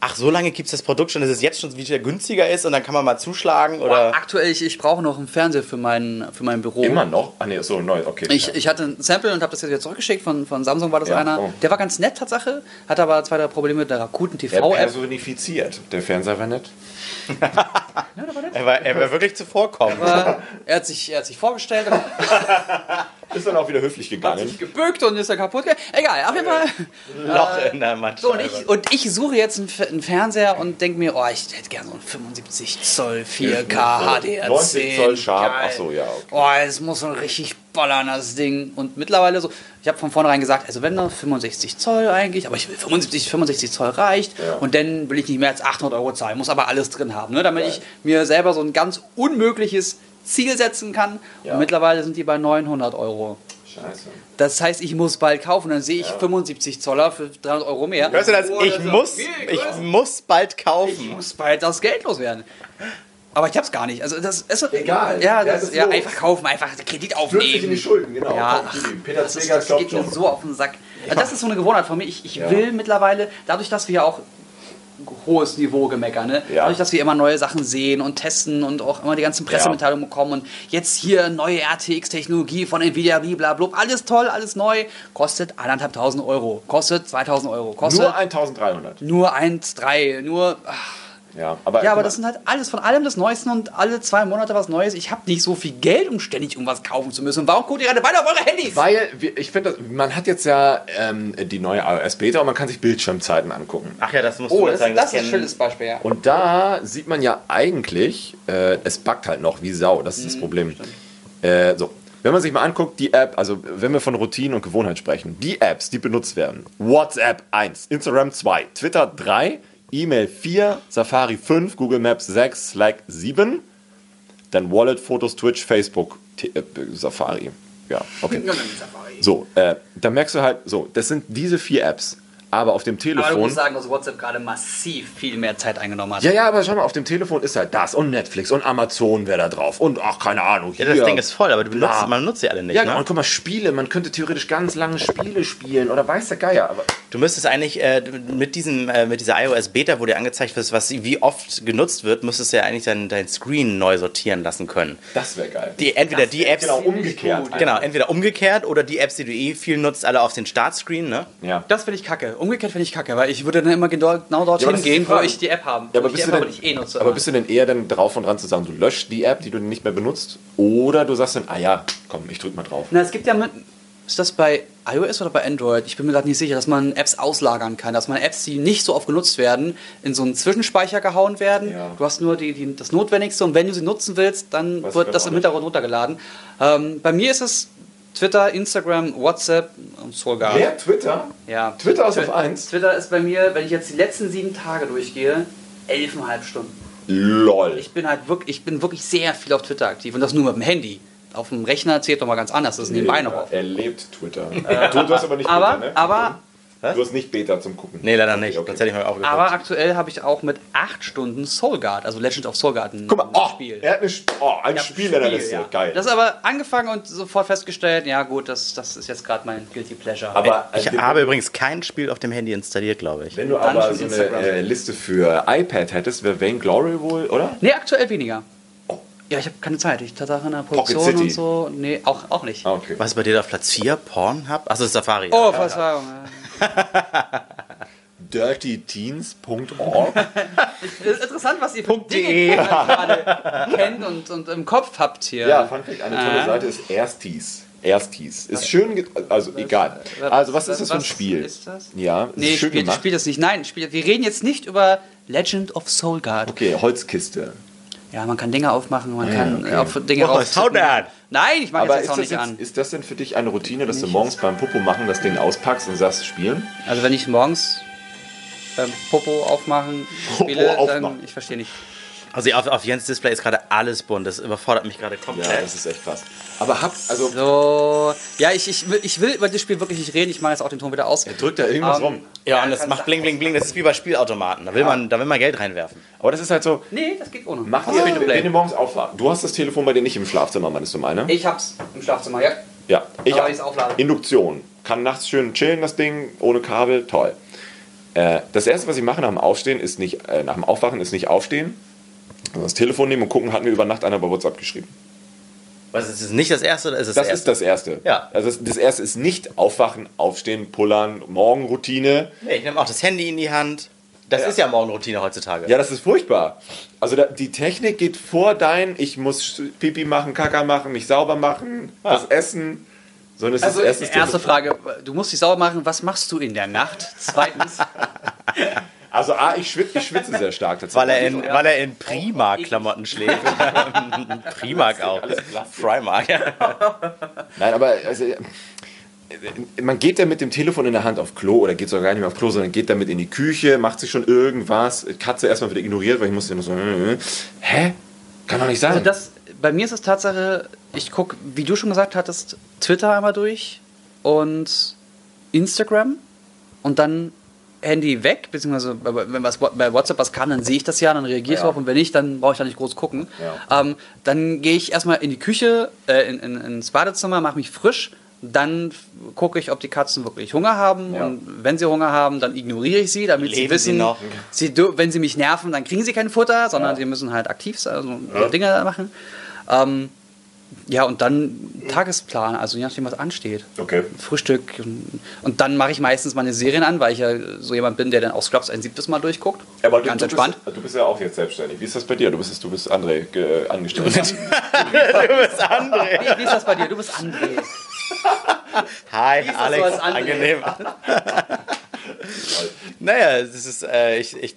ach, so lange gibt es das Produkt schon, dass es jetzt schon wieder günstiger ist und dann kann man mal zuschlagen oder. Aktuell, ich, ich brauche noch einen Fernseher für mein, für mein Büro. Immer noch? Ah, nee, so neu, okay. Ich, ja. ich hatte ein Sample und habe das jetzt wieder zurückgeschickt. Von, von Samsung war das Ja, einer. oh. Der war ganz nett, Tatsache. Hatte aber zwei drei Probleme mit der Rakuten er TV-App. personifiziert. Der Fernseher war nett. Er war, er war wirklich zuvorkommen. Er hat sich, er hat sich vorgestellt, Ist dann auch wieder höflich hat gegangen. sich gebückt und ist dann kaputt. ge- Egal, auf jeden Fall. Loch in der Matsch. So, und, ich, und ich suche jetzt einen, Fernseher und denke mir, oh, ich hätte gerne so einen 75 Zoll 4K HDR10. 90 Zoll Sharp. Geil. Ach so, ja. Okay. Oh, es muss so richtig ballern, das Ding. Und mittlerweile so, ich habe von vornherein gesagt, also wenn nur 65 Zoll eigentlich, aber ich will 75, 65 Zoll reicht. Ja. Und dann will ich nicht mehr als 800 Euro zahlen, muss aber alles drin haben, ne, damit ich mir selber so ein ganz unmögliches Ziel setzen kann. Ja. Und mittlerweile sind die bei 900 Euro. Scheiße. Das heißt, ich muss bald kaufen, dann sehe ich 75 Zoller für 300 Euro mehr. Hörst du das? Oh, Ich ist muss, ich muss bald Ich kaufen. muss bald das Geld loswerden. Aber ich hab's gar nicht. Also das ist Egal. Ja, Ja, das, das ist ja los. einfach kaufen, einfach Kredit Stürzt sich in die aufnehmen. Schulden, genau. Ja, ach, Peter Das, ist, das geht mir so auf den Sack. Also das ist so eine Gewohnheit von mir. Ich, ich Ja. will mittlerweile, dadurch, dass wir ja auch hohes Niveau gemeckern, ne? Ja. dadurch, dass wir immer neue Sachen sehen und testen und auch immer die ganzen Pressemitteilungen bekommen und jetzt hier neue RTX-Technologie von Nvidia, blablabla, alles toll, alles neu, kostet anderthalbtausend Euro, kostet 2000 Euro, kostet Nur 1300. nur 1,3, nur... Ach, Ja, aber, ja, aber das sind halt alles von allem das Neueste und alle zwei Monate was Neues. Ich habe nicht so viel Geld, um ständig irgendwas kaufen zu müssen. Warum guckt ihr gerade weiter auf eure Handys? Weil ich finde, man hat jetzt ja ähm, die neue iOS Beta und man kann sich Bildschirmzeiten angucken. Ach ja, das musst Oh, du das, jetzt sagen. das ist ein schönes Beispiel, ja. Und da sieht man ja eigentlich, äh, es backt halt noch wie Sau. Das ist Mhm, das Problem. Äh, so. Wenn man sich mal anguckt, die App, also wenn wir von Routine und Gewohnheit sprechen, die Apps, die benutzt werden: WhatsApp 1, Instagram 2, Twitter 3, E-Mail 4, Safari 5, Google Maps 6, Slack 7, dann Wallet, Fotos, Twitch, Facebook, T äh, Safari. Ja, okay. So, äh, da merkst du halt, so, das sind diese vier Apps. Aber auf dem Aber du Telefon. musst sagen, dass WhatsApp gerade massiv viel mehr Zeit eingenommen hat. Ja, ja, aber schau mal, auf dem Telefon ist halt das und Netflix und Amazon wäre da drauf und ach, keine Ahnung. Ja, Hier. das Ding ist voll, aber du benutzt, man nutzt sie alle nicht. Ja, ne? und guck mal, Spiele, man könnte theoretisch ganz lange Spiele spielen oder weiß der Geier, aber. Du müsstest eigentlich äh, mit, diesem, äh, mit dieser iOS Beta, wo dir angezeigt wird, was, wie oft genutzt wird, müsstest du ja eigentlich dein, dein Screen neu sortieren lassen können. Das wäre geil. Die, entweder die Apps, genau, umgekehrt. genau, entweder umgekehrt oder die Apps, die du eh viel nutzt, alle auf den Startscreen, ne? Ja. Das finde ich kacke. Umgekehrt finde ich kacke, weil ich würde dann immer genau dorthin die gehen, wo ich die App habe. Ja, aber bist, du denn, eh nutze. aber bist du denn eher dann drauf und dran zu sagen, du löscht die App, die du nicht mehr benutzt? Oder du sagst dann, ah ja, komm, ich drück mal drauf. Na, es gibt ja mit. Ist das bei iOS oder bei Android? Ich bin mir gerade nicht sicher, dass man Apps auslagern kann, dass man Apps, die nicht so oft genutzt werden, in so einen Zwischenspeicher gehauen werden. Ja. Du hast nur die, die, das Notwendigste und wenn du sie nutzen willst, dann Weiß wird das im. Hintergrund runtergeladen. Ähm, bei mir ist es Twitter, Instagram, WhatsApp und sogar. Wer? Twitter? Ja. Twitter ist Twi- auf 1? Twitter ist bei mir, wenn ich jetzt die letzten sieben Tage durchgehe, elfeinhalb Stunden. LOL. Ich bin halt wirklich, ich bin wirklich sehr viel auf Twitter aktiv und das nur mit dem Handy. Auf dem Rechner zählt doch mal ganz anders, das ist nebenbei noch auf. Er lebt Twitter. du, du hast aber nicht Aber, Beta, ne? aber, Du hast nicht Beta zum Gucken. Nee, leider nicht. Okay, Das hätte ich mal aufgeguckt. aber aktuell habe ich auch mit acht Stunden Soul Guard, also Legend of Soul Guard, ein Guck mal, oh, Spiel. er hat eine, oh, ein Ja, Spiel in der Liste. ja. Geil. Das ist aber angefangen und sofort festgestellt, ja gut, das, das ist jetzt gerade mein Guilty Pleasure. aber ich äh, habe übrigens kein Spiel auf dem Handy installiert, glaube ich. Wenn du Dann aber so eine äh, Liste für iPad hättest, wäre Vainglory wohl, oder? nee, aktuell weniger. Ja, ich habe keine Zeit. Ich Tatsache in der Produktion und so. Nee, auch, auch nicht. Ah, okay. Was ist bei dir auf Platz 4? Pornhub? Achso, Safari. Oh, Verzeihung. dirtyteens.org. Ist interessant, was ihr für Punkt Dinge de. gerade kennt und, und im Kopf habt hier. Ja, Fun Fact, eine tolle Ah. Seite ist Ersties. Ersties. Ist schön, also egal. Also, was ist das für ein Was Spiel? ist das? Ja, Nee, ist schön spiel, gemacht. spiel das nicht. Nein, spiel, wir reden jetzt nicht über Legend of Soul Guard. Okay, Holzkiste. Ja, man kann Dinge aufmachen, man kann okay. auf Dinge haut der an? Nein, ich mache jetzt ist auch nicht jetzt, an. ist das denn für dich eine Routine, dass du morgens beim Popo machen das Ding auspackst und sagst, spielen? Also wenn ich morgens beim Popo aufmachen spiele, dann aufmachen. ich verstehe nicht. Also auf, auf Jens Display ist gerade alles bunt. Das überfordert mich gerade komplett. Ja, das ist echt krass. Aber hab, also, So, ja, ich, ich, will, ich will über das Spiel wirklich nicht reden. Ich mache jetzt auch den Ton wieder aus. drückt da irgendwas Ähm, rum. Ja, und das macht bling, bling, bling. Das ist wie bei Spielautomaten. Da will, man, da will man Geld reinwerfen. Aber das ist halt so, Nee, das geht ohne. mach Das dir, Free-to-play. wenn du morgens aufwachst. Du hast das Telefon bei dir nicht im Schlafzimmer, meinst du meine? Ich hab's im Schlafzimmer, ja. Ja, ich Aber hab. Induktion. Kann nachts schön chillen, das Ding, ohne Kabel, toll. Äh, das erste, was ich mache nach dem Aufstehen, ist nicht, äh, nach dem Aufwachen, ist nicht aufstehen, das Telefon nehmen und gucken, hat mir über Nacht einer bei WhatsApp geschrieben. Was ist es nicht das erste oder ist es Das das ist das Erste. Ja. Also das, das Erste ist nicht aufwachen, aufstehen, pullern, Morgenroutine. Nee, ich nehme auch das Handy in die Hand. Das Ja. ist ja Morgenroutine heutzutage. Ja, das ist furchtbar. Also da, die Technik geht vor dein, ich muss Pipi machen, Kaka machen, mich sauber machen, was essen. Sondern es Also, erste. Frage. Du musst dich sauber machen. Was machst du in der Nacht? Zweitens. Also A, ich schwitze, ich schwitze sehr stark tatsächlich. Weil er in, weil er in Primark-Klamotten schläft. Primark auch. Primark, ja. Nein, aber also, äh, man geht da mit dem Telefon in der Hand auf Klo oder geht sogar gar nicht mehr auf Klo, sondern geht damit in die Küche, macht sich schon irgendwas. Katze erstmal wieder ignoriert, weil ich musste immer so, äh, äh. hä? Kann doch nicht sein. Also das, bei mir ist es Tatsache, ich gucke, wie du schon gesagt hattest, Twitter einmal durch und Instagram und dann Handy weg, beziehungsweise bei- wenn was bei WhatsApp was kam, dann sehe ich das ja, dann reagiere ich Ja. drauf und wenn nicht, dann brauche ich da nicht groß gucken. Ähm, dann gehe ich erstmal in die Küche, äh, in, in, ins Badezimmer, mache mich frisch, dann gucke ich, ob die Katzen wirklich Hunger haben Ja. und wenn sie Hunger haben, dann ignoriere ich sie, damit sie Leben sie wissen, noch? sie, dür- wenn sie mich nerven, dann kriegen sie kein Futter, sondern Ja. sie müssen halt aktiv sein, also Dinge machen. Ähm, ja, und dann Tagesplan, also je nachdem, was ansteht. Okay. Frühstück. und- dann mache ich meistens meine Serien an, weil ich ja so jemand bin, der dann auch Scrubs ein siebtes Mal durchguckt. Aber du, Ganz du, entspannt. Bist, du bist ja auch jetzt selbstständig. Wie ist das bei dir? Du bist, du bist André ge, angestellt. Du bist André. Wie, wie ist das bei dir? Du bist André. Hi, Alex. so? Angenehm. Naja, das ist, äh, ich, ich,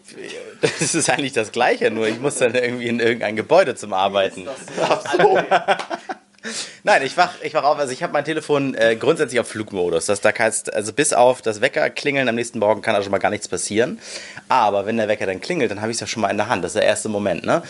das ist eigentlich das Gleiche, nur ich muss dann irgendwie in irgendein Gebäude zum Arbeiten. Nein, ich wach, ich wach auf. Also ich habe mein Telefon äh, grundsätzlich auf Flugmodus. Das da heißt, also bis auf das Wecker klingeln am nächsten Morgen kann da schon mal gar nichts passieren. Aber wenn der Wecker dann klingelt, dann habe ich es ja schon mal in der Hand. Das ist der erste Moment, ne?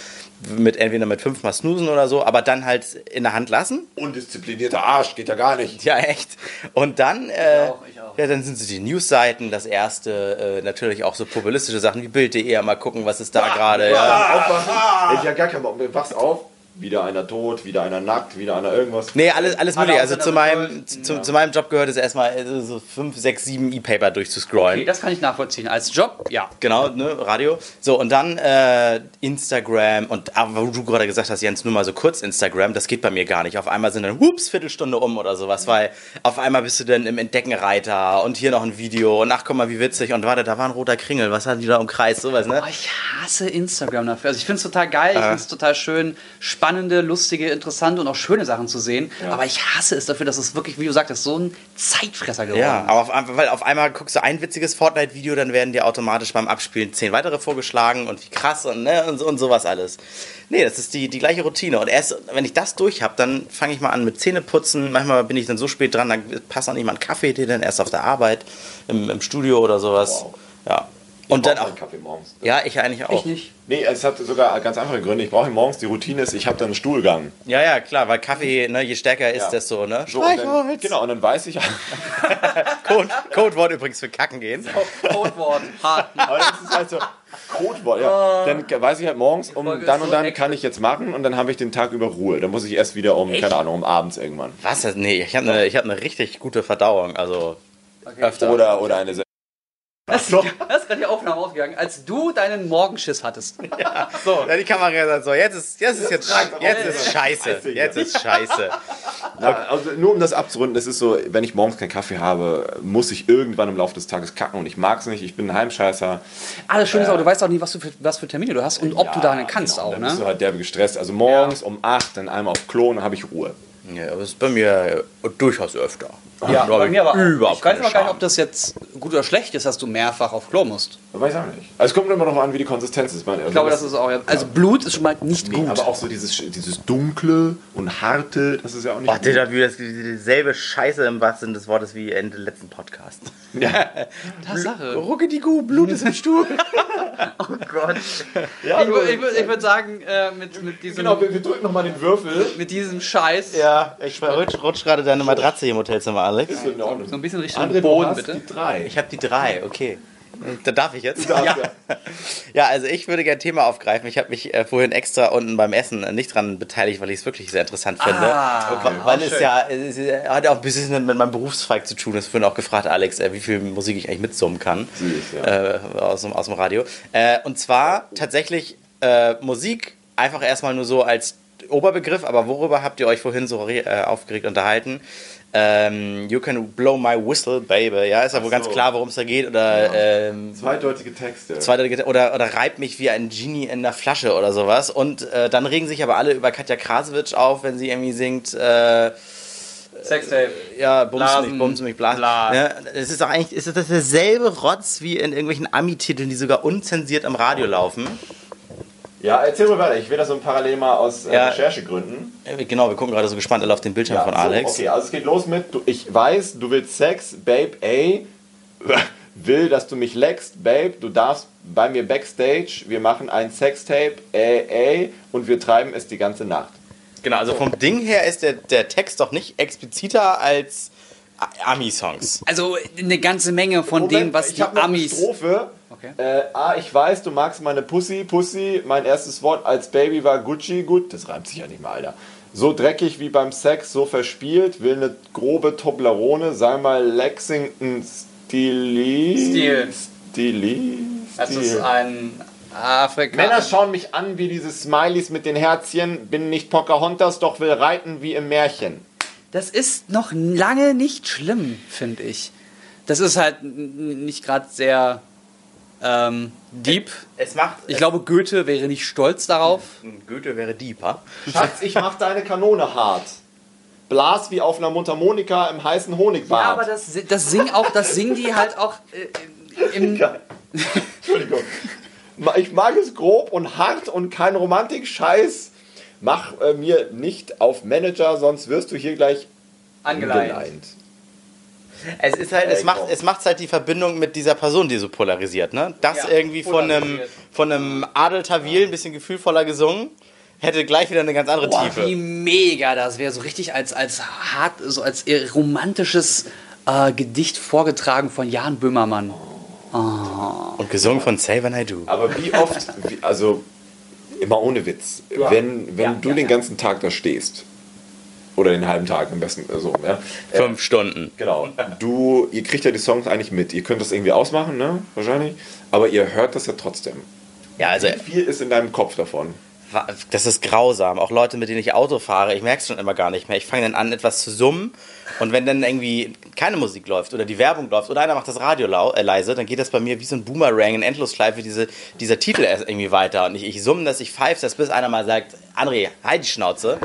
Mit entweder mit fünfmal snoosen oder so, aber dann halt in der Hand lassen. Undisziplinierter Arsch, geht ja gar nicht. Ja, echt. Und dann, äh, auch, ich auch. Ja, dann sind es die Newsseiten, das erste, äh, natürlich auch so populistische Sachen wie Bild.de, mal gucken, was ist da gerade. Ja. Aufwachen. Hätte ja gar keinen Bock. Wachst auf, wieder einer tot, wieder einer nackt, wieder einer irgendwas. Nee, alles, alles auch Also zu meinem, zu, zu meinem Job gehört es erstmal äh, so fünf, sechs, sieben E-Paper durchzuscrollen. Okay, das kann ich nachvollziehen. Als Job, ja. Genau, ne, Radio. So, und dann äh, Instagram und aber wo du gerade gesagt hast, Jens, nur mal so kurz Instagram, das geht bei mir gar nicht. Auf einmal sind dann, hups, Viertelstunde um oder sowas, weil auf einmal bist du dann im Entdeckenreiter und hier noch ein Video und ach, guck mal, wie witzig und warte, da war ein roter Kringel, was hat die da umkreist, sowas, ne? Oh, ich hasse Instagram dafür. Also ich finde es total geil, ich finde es total schön, spannende, lustige, interessante und auch schöne Sachen zu sehen. Aber ich hasse es dafür, dass es wirklich, wie du sagtest, so ein Zeitfresser geworden Ja, ist. aber auf, weil auf einmal guckst du ein witziges Fortnite-Video, dann werden dir automatisch beim Abspielen zehn weitere vorgeschlagen und wie krass und, ne, und, so- und sowas alles. Nee, das ist die, die gleiche Routine. Und erst, wenn ich das durch habe, dann fange ich mal an mit Zähneputzen. Manchmal bin ich dann so spät dran, dann passt auch nicht mal ein Kaffee, den dann erst auf der Arbeit, im, im Studio oder sowas. Wow. Und dann auch. keinen Kaffee morgens. Ja, ich eigentlich auch. Ich nicht. Nee, es hat sogar ganz einfache Gründe. Ich brauche morgens, die Routine ist, ich habe dann einen Stuhlgang. Ja, ja, klar, weil Kaffee, ne, je stärker er ist, Ja. desto, ne? So, und dann, genau, und dann weiß ich, Code, Codewort übrigens für Kacken gehen. Codewort, Harten. aber das ist halt so Codewort, ja. Dann weiß ich halt morgens, um dann und dann echt. kann ich jetzt machen und dann habe ich den Tag über Ruhe. Dann muss ich erst wieder um, keine Ahnung, um abends irgendwann. Was? Das- Nee, ich habe eine hab ne richtig gute Verdauung. Also öfter. Oder, oder eine Das ist, das ist gerade die Aufnahme aufgegangen, als du deinen Morgenschiss hattest. So, dann die Kamera gesagt, so, jetzt ist, jetzt ist jetzt, jetzt ist scheiße. Jetzt ist scheiße. Na, also nur um das abzurunden, es ist so, wenn ich morgens keinen Kaffee habe, muss ich irgendwann im Laufe des Tages kacken und ich mag es nicht. Ich bin ein Heimscheißer. Alles schön ist, aber du weißt auch nicht, was, du für, was für Termine du hast und ob du da kannst genau, auch, Dann ne? bist du halt derbe gestresst. Also morgens um 8, dann einmal auf Klo und dann habe ich Ruhe. Ja, aber das ist bei mir äh, durchaus öfter. Ja, bei ich mir aber überhaupt Ich weiß keine aber gar nicht, ob das jetzt gut oder schlecht ist, dass du mehrfach auf Klo musst. Weiß ich auch nicht. Also es kommt immer noch an, wie die Konsistenz ist. Ich glaube, das ist auch. Also Blut ist schon mal nicht nee, gut. Aber auch so dieses, dieses dunkle und harte, das ist ja auch nicht. Oh, gut. Digga, wie das dieselbe Scheiße im wahrsten Sinne des Wortes wie in dem letzten Podcast. Ja. Tatsache. Ruckedigu, Blut ist im Stuhl. oh Gott. Ja, ich würde ich ich würd sagen, äh, mit, mit diesem. Genau, wir, wir drücken nochmal den Würfel. Mit diesem Scheiß. Ja, ich rutsch, rutsch gerade deine Matratze hier im Hotelzimmer, Alex. Ist in Ordnung. So ein bisschen Richtung André, Boden, du hast bitte. Die drei. Ich habe die drei, okay. Da darf ich jetzt? Darf, ja. ja. ja, also ich würde gerne ein Thema aufgreifen. Ich habe mich äh, vorhin extra unten beim Essen äh, nicht dran beteiligt, weil ich es wirklich sehr interessant finde. Ah, okay. Weil es ja, es ist- hat ja auch ein bisschen mit meinem Berufszweig zu tun. Das vorhin auch gefragt, Alex, äh, wie viel Musik ich eigentlich mitsummen kann Süß, ja. äh, aus, dem- aus dem Radio. Äh, und zwar tatsächlich äh, Musik einfach erstmal nur so als Oberbegriff, aber worüber habt ihr euch vorhin so re- äh, aufgeregt unterhalten? Ähm, you can blow my whistle, baby. Ja, ist ja wohl Ach ganz so. klar, worum es da geht. Oder ähm, Zweideutige Texte. Zweite, oder, oder reibt mich wie ein Genie in der Flasche oder sowas. Und äh, dann regen sich aber alle über Katja Krasowitsch auf, wenn sie irgendwie singt, äh, Sextape. ja, bums Blasen, mich, bums mich, blasen. bla. Ja, es ist doch eigentlich, ist das derselbe Rotz wie in irgendwelchen Ami-Titeln, die sogar unzensiert am Radio laufen. Ja, erzähl mal weiter. Ich will das so parallel mal aus äh, Ja. Recherchegründen. Genau, wir gucken gerade so gespannt alle auf den Bildschirm Ja, von so, Alex. Okay, also es geht los mit, du, ich weiß, du willst Sex, Babe, ey, will, dass du mich leckst, Babe, du darfst bei mir Backstage, wir machen ein Sextape, ey, ey, und wir treiben es die ganze Nacht. Genau, also vom Ding her ist der, der Text doch nicht expliziter als Ami-Songs. Also eine ganze Menge von dem, was ich die noch eine Amis. Strophe. Okay. Äh, ah, ich weiß, du magst meine Pussy, Pussy. Mein erstes Wort als Baby war Gucci. Gut, das reimt sich ja nicht mal, Alter. So dreckig wie beim Sex, so verspielt. Will eine grobe Toblerone. Sei mal Lexington Stili. Stil. Stili. Das Stil. ist ein Afrika. Männer schauen mich an wie diese Smileys mit den Herzchen. Bin nicht Pocahontas, doch will reiten wie im Märchen. Das ist noch lange nicht schlimm, finde ich. Das ist halt nicht gerade sehr ähm, deep. Es macht. Ich glaube, Goethe wäre nicht stolz darauf. Goethe wäre deeper. Schatz, ich mach deine Kanone hart. Blas wie auf einer Mundharmonika im heißen Honigbad. Ja, aber das, das singen auch, das singen die halt auch äh, im. Entschuldigung. Ich mag es grob und hart und kein Romantik-Scheiß. Mach äh, mir nicht auf Manager, sonst wirst du hier gleich Angeleint. Es ist halt, es macht, es macht halt die Verbindung mit dieser Person, die so polarisiert, ne? Das Ja, irgendwie von einem, von einem Adel Tawil ein bisschen gefühlvoller gesungen, hätte gleich wieder eine ganz andere Boah, Tiefe. wie mega das wäre. So richtig als, als hart, so als romantisches äh, Gedicht vorgetragen von Jan Böhmermann. Und gesungen von Say When I Do. Aber wie oft, wie, also immer ohne Witz, wenn, wenn Ja, du ja, den ja. ganzen Tag da stehst, oder den halben Tag am besten, äh, so, ja, äh, Fünf Stunden. Genau. Du, ihr kriegt ja die Songs eigentlich mit. Ihr könnt das irgendwie ausmachen, ne? Wahrscheinlich. Aber ihr hört das ja trotzdem. Ja, also Wie viel ist in deinem Kopf davon? das ist grausam. Auch Leute, mit denen ich Auto fahre, ich merke es schon immer gar nicht mehr. Ich fange dann an, etwas zu summen. Und wenn dann irgendwie keine Musik läuft oder die Werbung läuft oder einer macht das Radio lau äh, leise, dann geht das bei mir wie so ein Boomerang in Endlosschleife, diese, dieser Titel erst irgendwie weiter. Und ich, ich summe das, ich pfeife das, bis einer mal sagt, André, halt die Schnauze.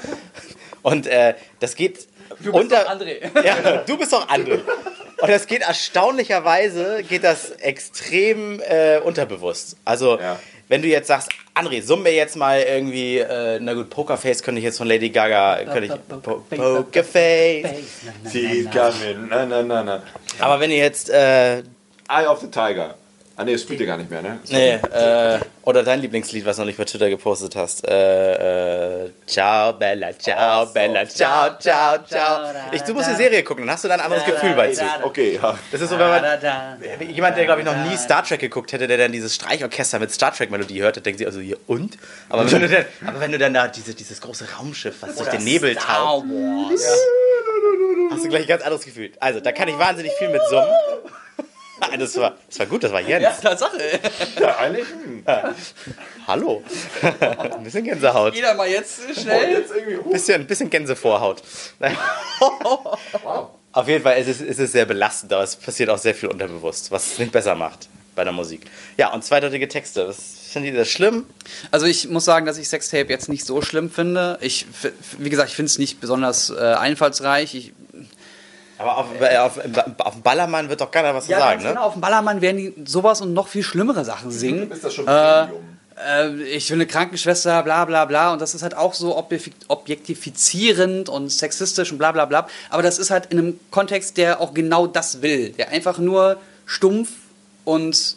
Und äh, das geht unter... André. Ja, du bist doch André. Und das geht erstaunlicherweise, geht das extrem äh, unterbewusst. Also, Ja. wenn du jetzt sagst, André, summ mir jetzt mal irgendwie, äh, na gut, Pokerface könnte ich jetzt von Lady Gaga, könnte ich, po Pokerface. Sie Gamin. Na, na, na, na. Aber wenn ihr jetzt, äh, Eye of the Tiger. Ah, nee, das spielt ihr gar nicht mehr, ne? nee, äh, oder dein Lieblingslied, was du noch nicht bei Twitter gepostet hast, äh, äh, ciao, Bella, ciao, Bella, ciao, ciao, ciao. Ich, du musst die Serie gucken, dann hast du da ein anderes Gefühl bei zu. Okay, ja. Das ist so, wenn man, Jemand, der glaube ich noch nie Star Trek geguckt hätte, der dann dieses Streichorchester mit Star Trek Melodie hört, der denkt sich also hier und? Aber wenn du dann, aber wenn du dann da diese, dieses große Raumschiff, was durch den Nebel taucht, hast du gleich ein ganz anderes Gefühl. Also, da kann ich wahnsinnig viel mit summen. Das war, das war gut, das war Jens. Ja, Tatsache. ja eigentlich. hm. Hallo. Ein bisschen Gänsehaut. Jeder mal jetzt Oh, schnell. jetzt irgendwie. Bisschen, bisschen Gänsevorhaut. Auf jeden Fall ist es, ist es sehr belastend, aber es passiert auch sehr viel unterbewusst, was es nicht besser macht bei der Musik. Ja, und zweideutige Texte. Das finde ich das schlimm. Also ich muss sagen, dass ich Sextape jetzt nicht so schlimm finde. Ich, wie gesagt, ich finde es nicht besonders äh, einfallsreich. Ich, Aber auf, äh, auf, auf dem Ballermann wird doch keiner was Ja, zu sagen, ne? genau. Auf dem Ballermann werden die sowas und noch viel schlimmere Sachen singen. Ist das schon Äh, äh, ich will eine Krankenschwester, bla bla bla. Und das ist halt auch so objek- objektifizierend und sexistisch und bla bla bla. Aber das ist halt in einem Kontext, der auch genau das will. Der einfach nur stumpf und,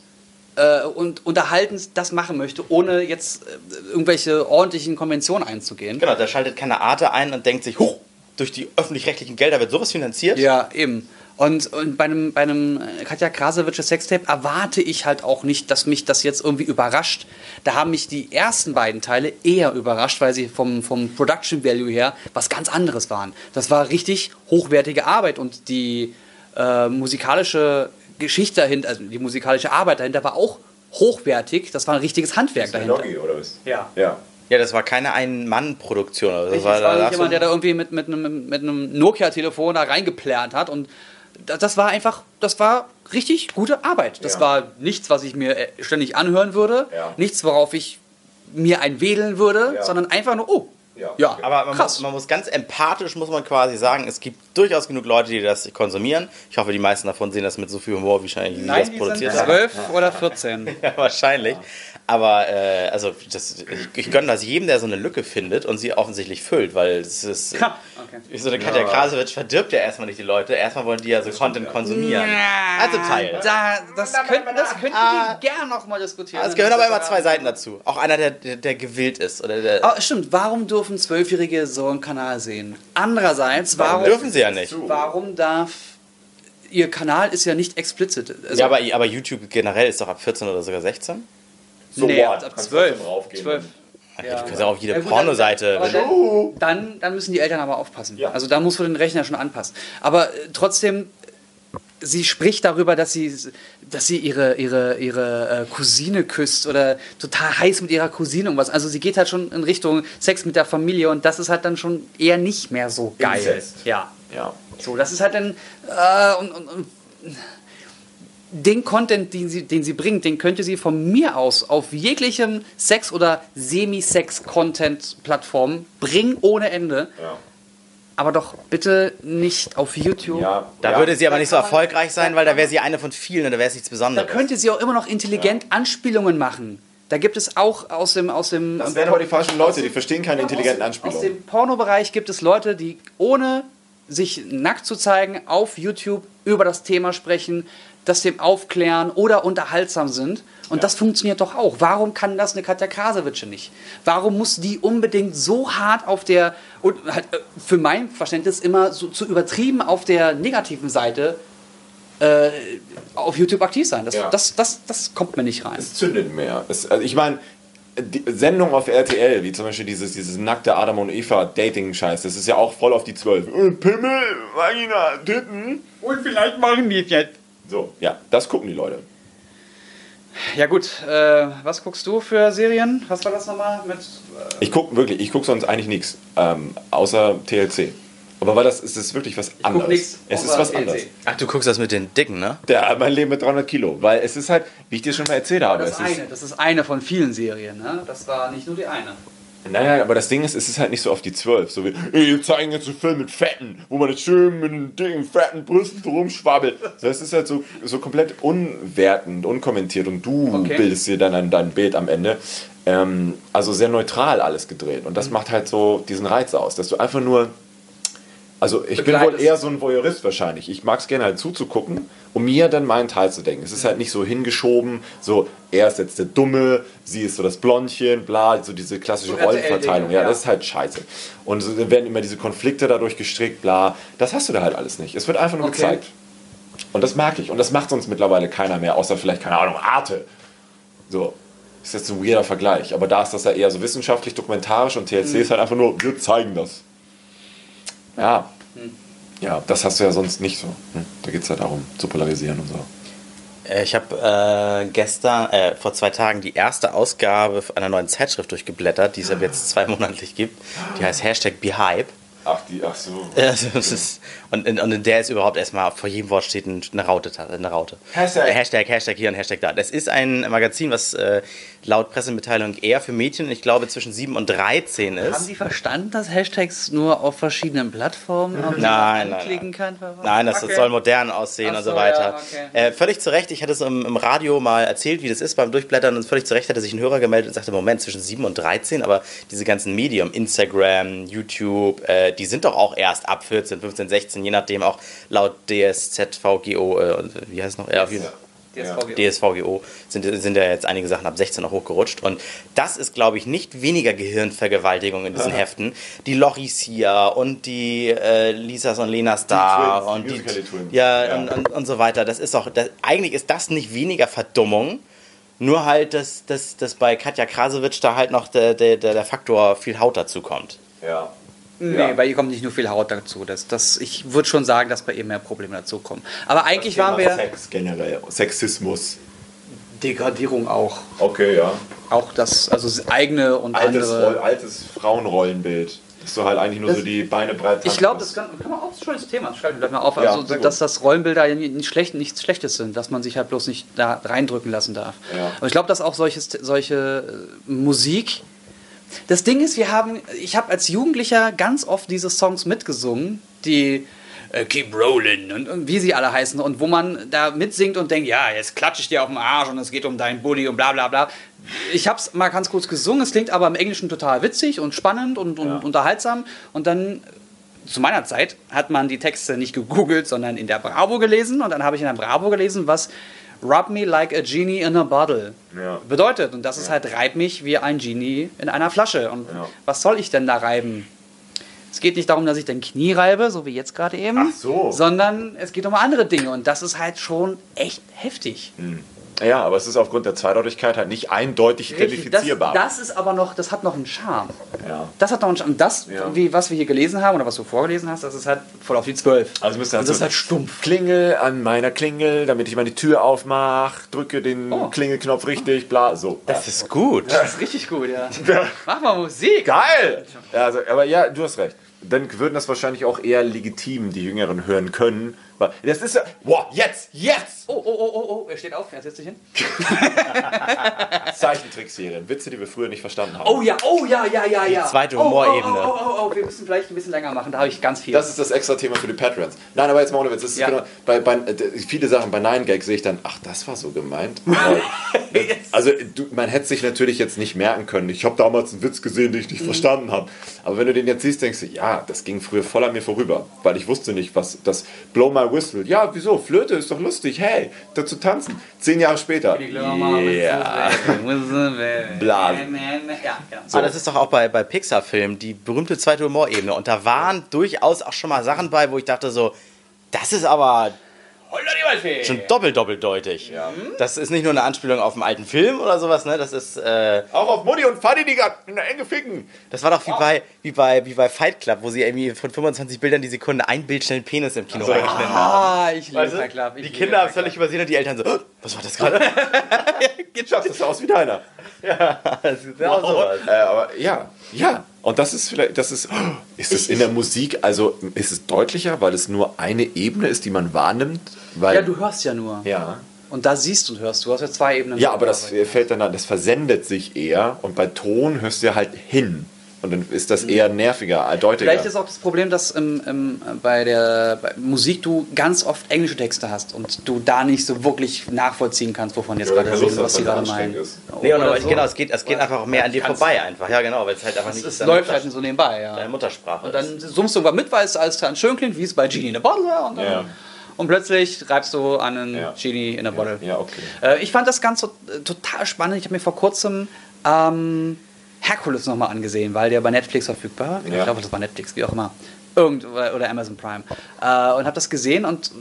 äh, und unterhaltend das machen möchte, ohne jetzt äh, irgendwelche ordentlichen Konventionen einzugehen. Genau, da schaltet keine Arte ein und denkt sich, huch, durch die öffentlich-rechtlichen Gelder wird sowas finanziert. Ja, eben. Und, und bei einem, bei einem äh, Katja Krasowitsche Sextape erwarte ich halt auch nicht, dass mich das jetzt irgendwie überrascht. Da haben mich die ersten beiden Teile eher überrascht, weil sie vom, vom Production Value her was ganz anderes waren. Das war richtig hochwertige Arbeit und die äh, musikalische Geschichte dahinter, also die musikalische Arbeit dahinter war auch hochwertig. Das war ein richtiges Handwerk dahinter. Doggy, oder was? Ja. Ja. Ja, das war keine Ein-Mann-Produktion. Das Richtig, war, das war jemand, der da irgendwie mit, mit einem, mit einem Nokia-Telefon da reingeplant hat. Und das, war einfach, das war richtig gute Arbeit. Das Ja. war nichts, was ich mir äh, ständig anhören würde. Ja. Nichts, worauf ich mir einwedeln würde, Ja. sondern einfach nur, oh, Ja. ja, Aber man muss, man muss ganz empathisch, muss man quasi sagen, es gibt durchaus genug Leute, die das konsumieren. Ich hoffe, die meisten davon sehen das mit so viel Humor, wie wahrscheinlich sie das die produziert sind haben. 12 oder 14. Ja, wahrscheinlich. Aber äh, also das, ich, ich gönne das jedem, der so eine Lücke findet und sie offensichtlich füllt, weil es ist. Okay. So eine Katja Krasowitsch verdirbt ja erstmal nicht die Leute. Erstmal wollen die ja so Content konsumieren. Also Teil. Da, das könnten das könnten die gern noch mal diskutieren. Es gehören aber immer zwei Seiten dazu. Auch einer, der, der, der gewillt ist. Oder der, Aber stimmt, warum dürfen Zwölfjährige so einen Kanal sehen? Andererseits, warum, dürfen sie ja nicht. warum darf. Ihr Kanal ist ja nicht explizit. Also, Ja, aber, aber YouTube generell ist doch ab 14 oder sogar 16. So nee, what? ab Kannst 12. trotzdem raufgehen. 12. Ja. Du kannst ja auf jede Ja, gut, Pornoseite. dann- Dann, dann, dann müssen die Eltern aber aufpassen. Ja. Also da musst du den Rechner schon anpassen. Aber äh, trotzdem, sie spricht darüber, dass sie, dass sie ihre, ihre, ihre äh, Cousine küsst oder total heiß mit ihrer Cousine und was. Also sie geht halt schon in Richtung Sex mit der Familie und das ist halt dann schon eher nicht mehr so geil. Inzest. Ja. Ja. So, das ist halt dann. Äh, und, und, und den Content, den sie, den sie bringt, den könnte sie von mir aus auf jeglichem Sex- oder Semi-Sex-Content-Plattform bringen ohne Ende. Ja. Aber doch bitte nicht auf YouTube. ja. Da ja. würde sie aber nicht so Da erfolgreich sein, weil da wäre sie eine von vielen und da wäre es nichts Da Besonderes. könnte sie auch immer noch intelligent Anspielungen machen. Da gibt es auch aus dem. Aus dem Das wären aber die falschen Leute, die verstehen keine intelligenten aus, Aus Anspielungen. dem Pornobereich gibt es Leute, die ohne sich nackt zu zeigen auf YouTube über das Thema sprechen, das dem aufklären oder unterhaltsam sind. Und das funktioniert doch auch. Warum kann das eine Katja Krasowitsche nicht? Warum muss die unbedingt so hart auf der, und halt, äh, für mein Verständnis immer so zu übertrieben auf der negativen Seite äh, auf YouTube aktiv sein? Das, Ja. das, das, das kommt mir nicht rein. Es zündet mehr. Es, also ich meine, die Sendungen auf RTL, wie zum Beispiel dieses, dieses nackte Adam und Eva Dating-Scheiß, das ist ja auch voll auf die Zwölf. Äh, Pimmel, Vagina, Titten. Und vielleicht machen die es jetzt. So, ja, das gucken die Leute. Ja gut, äh, was guckst du für Serien? Was war das nochmal mit? Ich gucke wirklich, ich gucke sonst eigentlich nichts, ähm, außer TLC. Aber weil das, es ist wirklich was anderes. nix es ist was TLC. anderes. Ach, du guckst das mit den Dicken, ne? Der, mein Leben mit 300 Kilo. Weil es ist halt, wie ich dir schon mal erzählt habe, Das, es ist, eine, das ist eine von vielen Serien, ne? Das war nicht nur die eine. Naja, aber das Ding ist, es ist halt nicht so auf die 12. So wie, ey, wir zeigen jetzt einen Film mit Fetten, wo man jetzt schön mit den dicken, fetten Brüsten rumschwabbelt. Das ist halt so, so komplett unwertend, unkommentiert und du Okay. bildest dir dann ein- dein Bild am Ende. Ähm, also sehr neutral alles gedreht. Und Mhm. das macht halt so diesen Reiz aus, dass du einfach nur. Also ich bin wohl eher so ein Voyeurist wahrscheinlich. Ich mag es gerne halt zuzugucken, um mir dann meinen Teil zu denken. Es ist halt nicht so hingeschoben, so er ist jetzt der Dumme, sie ist so das Blondchen, bla, so diese klassische So Rollenverteilung. Ja, ja. das ist halt scheiße. Und so werden immer diese Konflikte dadurch gestrickt, bla. Das hast du da halt alles nicht. Es wird einfach nur Okay. gezeigt. Und das mag ich. Und das macht sonst mittlerweile keiner mehr, außer vielleicht, keine Ahnung, Arte. So. Ist jetzt ein weirder Vergleich. Aber da ist das ja eher so wissenschaftlich, dokumentarisch und TLC Mhm. ist halt einfach nur, wir zeigen das. Ja. Ja, das hast du ja sonst nicht so. Hm? Da geht es halt darum, zu polarisieren und so. Äh, Ich habe äh, gestern, äh, vor zwei Tagen, die erste Ausgabe einer neuen Zeitschrift durchgeblättert, die es ab jetzt zweimonatlich gibt. Die heißt Hashtag BeHype. Ach, die, ach so. Also, das ist, und, und in der ist überhaupt erstmal vor jedem Wort steht eine Raute. Eine Raute. Hashtag. Hashtag, Hashtag hier und Hashtag da. Das ist ein Magazin, was äh, laut Pressemitteilung eher für Mädchen, ich glaube, zwischen 7 und 13 ist. Haben Sie verstanden, dass Hashtags nur auf verschiedenen Plattformen auf Nein, nein, anklicken nein. kann? Nein, das, Okay. soll modern aussehen Ach und so so, weiter. ja, okay. äh, völlig zu Recht, ich hatte es im, im Radio mal erzählt, wie das ist beim Durchblättern und völlig zu Recht hatte sich ein Hörer gemeldet und sagte, Moment, zwischen 7 und 13, aber diese ganzen Medium, Instagram, YouTube, äh, die sind doch auch erst ab 14, 15, 16, je nachdem auch laut DSZVGO, äh, wie heißt es noch? Ja. DSVGO. DSVGO sind, sind ja jetzt einige Sachen ab 16 auch hochgerutscht. Und das ist, glaube ich, nicht weniger Gehirnvergewaltigung in diesen Heften. Die Loris hier und die äh, Lisas und Lenas da die und die, Twins. ja, Ja. Und, und, und so weiter. Das ist auch, das, eigentlich ist das nicht weniger Verdummung. Nur halt, dass, dass, dass bei Katja Krasowitsch da halt noch der, der, der der Faktor viel Haut dazu kommt. Ja. Nee, Ja. bei ihr kommt nicht nur viel Haut dazu. Das, das, ich würde schon sagen, dass bei ihr mehr Probleme dazu kommen. Aber eigentlich Thema waren wir. Sex generell, Sexismus. Degradierung auch. Okay, ja. Auch das, also eigene und Altes, Roll, andere. altes Frauenrollenbild. Dass du halt eigentlich nur so die Beine breit Ich glaube, das kann, kann man auch ein schönes Thema. Schreibt mir gleich mal auf. Ja, Also, dass das Rollenbilder ja nicht schlecht, nichts Schlechtes sind, dass man sich halt bloß nicht da reindrücken lassen darf. Ja. Aber ich glaube, dass auch solches, solche äh, Musik. Das Ding ist, wir haben, ich habe als Jugendlicher ganz oft diese Songs mitgesungen, die äh, Keep Rollin' und, und wie sie alle heißen und wo man da mitsingt und denkt, ja, jetzt klatsche ich dir auf den Arsch und es geht um deinen Bulli und bla bla bla. Ich habe es mal ganz kurz gesungen, es klingt aber im Englischen total witzig und spannend und, und Ja. unterhaltsam und dann zu meiner Zeit hat man die Texte nicht gegoogelt, sondern in der Bravo gelesen und dann habe ich in der Bravo gelesen, was Rub me like a genie in a bottle Ja. bedeutet. Und das ist halt, reib mich wie ein Genie in einer Flasche. Und was soll ich denn da reiben? Es geht nicht darum, dass ich dein Knie reibe, so wie jetzt gerade eben, Ach so. sondern es geht um andere Dinge. Und das ist halt schon echt heftig. Ja, aber es ist aufgrund der Zweideutigkeit halt nicht eindeutig Richtig, das, identifizierbar. das ist aber noch, das hat noch einen Charme. ja. Das hat noch einen Charme. Das, Ja. wie, was wir hier gelesen haben oder was du vorgelesen hast, das ist halt voll auf die Zwölf. Also müsste halt das ist halt stumpf. Klingel an meiner Klingel, damit ich meine Tür aufmache, drücke den Oh. Klingelknopf richtig, bla, so. Das ist gut. Das ist richtig gut, ja. Mach mal Musik. Geil! Ja, also, aber ja, du hast recht. Dann würden das wahrscheinlich auch eher legitim die Jüngeren hören können. Das ist ja. Boah, jetzt! Jetzt! Oh, oh, oh, oh, oh, er steht auf, er setzt sich hin. Zeichentrickserien. Witze, die wir früher nicht verstanden haben. Oh ja, oh ja, ja, ja, ja. zweite oh, Humorebene. Oh, oh, oh, oh, wir müssen vielleicht ein bisschen länger machen, da habe ich ganz viel. Das ist das extra Thema für die Patrons. Nein, aber jetzt mal ohne Witz. Das ist Ja. genau, bei, bei, äh, viele Sachen bei Nine Gag sehe ich dann, ach, das war so gemeint. Weil, also du, man hätte sich natürlich jetzt nicht merken können. Ich habe damals einen Witz gesehen, den ich nicht verstanden habe. Aber wenn du den jetzt siehst, denkst du, ja, das ging früher voll an mir vorüber. Weil ich wusste nicht, was das Blow My Whistle. Ja, wieso? Flöte ist doch lustig. Hey, dazu tanzen. Zehn Jahre später. Ja. Blasen. Ja, genau. Aber das ist doch auch bei, bei Pixar-Filmen die berühmte zweite Humorebene. Und da waren durchaus auch schon mal Sachen bei, wo ich dachte so, das ist aber schon doppelt doppeldeutig. Das ist nicht nur eine Anspielung auf einen alten Film oder sowas, ne? Das ist, äh, Auch auf Mutti und Fadi, die gerade in der Enge ficken. das war doch wie bei, wie bei, wie bei Fight Club, wo sie irgendwie von 25 Bildern die Sekunde ein Bild schnell einen Penis im Kino so. reingeschnitten haben. Ah, ich liebe Weißt? Fight Club. Die Kinder haben es völlig übersehen und die Eltern so, "Oh, was war das gerade? Schaffst das aus wie deiner. das ist genau sowas. Äh, aber ja, ja. Und das ist vielleicht, das ist, ist es in der Musik, also ist es deutlicher, weil es nur eine Ebene ist, die man wahrnimmt? Weil, Ja, du hörst ja nur. ja. Und da siehst und hörst du. Du hast ja zwei Ebenen. Ja, aber das fällt dann, an- das versendet sich eher und bei Ton hörst du ja halt hin. Und dann ist das eher nerviger, äh, deutiger. Vielleicht ist auch das Problem, dass im, im, bei der bei Musik du ganz oft englische Texte hast und du da nicht so wirklich nachvollziehen kannst, wovon jetzt gerade keine reden, was sie gerade meinen. ist. Nee, und Oder aber so. genau, es geht, es geht einfach mehr an dir vorbei einfach. Ja, genau, weil es halt einfach nicht Es deine läuft halt so nebenbei, ja. deine Muttersprache Und ist. dann summst du irgendwann mit, weil es alles ganz schön klingt, wie es bei Genie in a Bottle war. Und, dann, Ja. und plötzlich reibst du an einen Ja. Genie in a Bottle. Ja, okay. Äh, ich fand das Ganze total spannend. Ich habe mir vor kurzem ähm, Hercules nochmal angesehen, weil der bei Netflix verfügbar war. Ja. Ich glaube, das war Netflix, wie auch immer. Irgend oder, oder Amazon Prime. Äh, und habe das gesehen und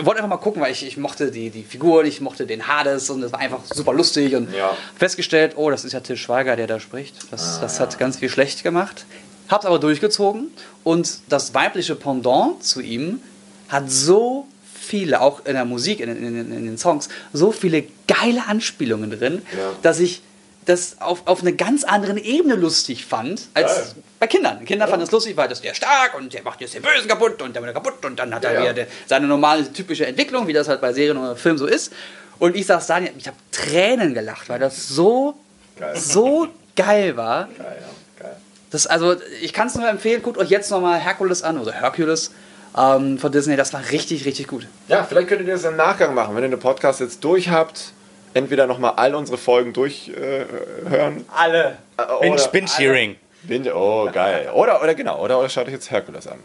wollte einfach mal gucken, weil ich, ich mochte die, die Figur, ich mochte den Hades und es war einfach super lustig und Ja. festgestellt, oh, das ist ja Till Schweiger, der da spricht. Das, das hat ganz viel schlecht gemacht. Hab's aber durchgezogen und das weibliche Pendant zu ihm hat so viele, auch in der Musik, in, in, in, in den Songs, so viele geile Anspielungen drin, Ja. dass ich das auf, auf eine ganz andere Ebene lustig fand als Geil. bei Kindern. Kinder fanden es lustig, weil das der stark und der macht jetzt den Bösen kaputt und der wird kaputt und dann hat er Ja, ja. wieder der, seine normale typische Entwicklung, wie das halt bei Serien oder Filmen so ist. Und ich saß da, ich habe Tränen gelacht, weil das so, Geil. so geil war. Geil, ja. Geil. Das, also, ich kann es nur empfehlen, guckt euch jetzt nochmal Herkules an oder Hercules ähm, von Disney. Das war richtig, richtig gut. Ja, vielleicht könnt ihr das im Nachgang machen, wenn ihr den Podcast jetzt durch habt. Entweder nochmal all unsere Folgen durchhören. Äh, hören. Alle. Äh, Binge, oder- Binge-Hearing. Binge, oh, geil. Oder, oder genau, oder, oder schaut euch jetzt Herkules an.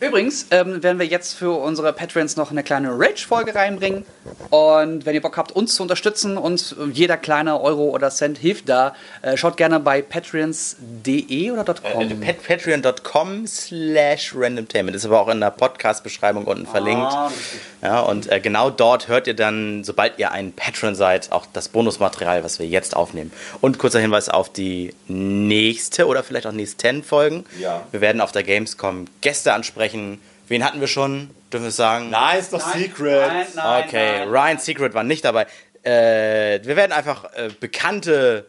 Übrigens ähm, werden wir jetzt für unsere Patrons noch eine kleine Rage-Folge reinbringen. Und wenn ihr Bock habt, uns zu unterstützen und äh, jeder kleine Euro oder Cent hilft da, äh, schaut gerne bei patreons.de oder .com. Äh, Pat Patreon.com slash randomtainment ist aber auch in der Podcast-Beschreibung unten verlinkt. Ah, Ja, und äh, genau dort hört ihr dann, sobald ihr ein Patron seid, auch das Bonusmaterial, was wir jetzt aufnehmen. Und kurzer Hinweis auf die nächste oder vielleicht auch nächsten Folgen. Ja. Wir werden auf der Gamescom Gäste ansprechen. Wen hatten wir schon? Dürfen wir es sagen? Nein, ist doch Secret. Nein, nein, Okay, nein. Ryan Secret war nicht dabei. Äh, wir werden einfach äh, bekannte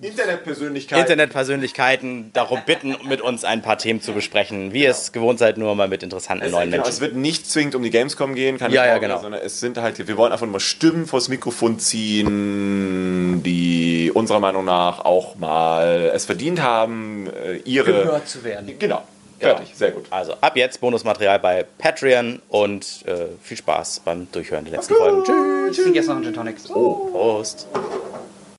Internetpersönlichkeit. Internetpersönlichkeiten darum bitten, mit uns ein paar Themen zu besprechen, wie ihr es gewohnt seid, nur mal mit interessanten Es, neuen genau, Menschen. es wird nicht zwingend um die Gamescom gehen, keine Ja, ja, Sorge, genau. sondern es sind halt, wir wollen einfach nur mal Stimmen vors Mikrofon ziehen, die unserer Meinung nach auch mal es verdient haben, äh, ihre. Gehört zu werden. Genau, fertig, sehr gut. Also ab jetzt Bonusmaterial bei Patreon und äh, viel Spaß beim Durchhören der letzten Folgen. Tschüss. Ich trinke jetzt noch einen Gin Tonic. Oh, Prost.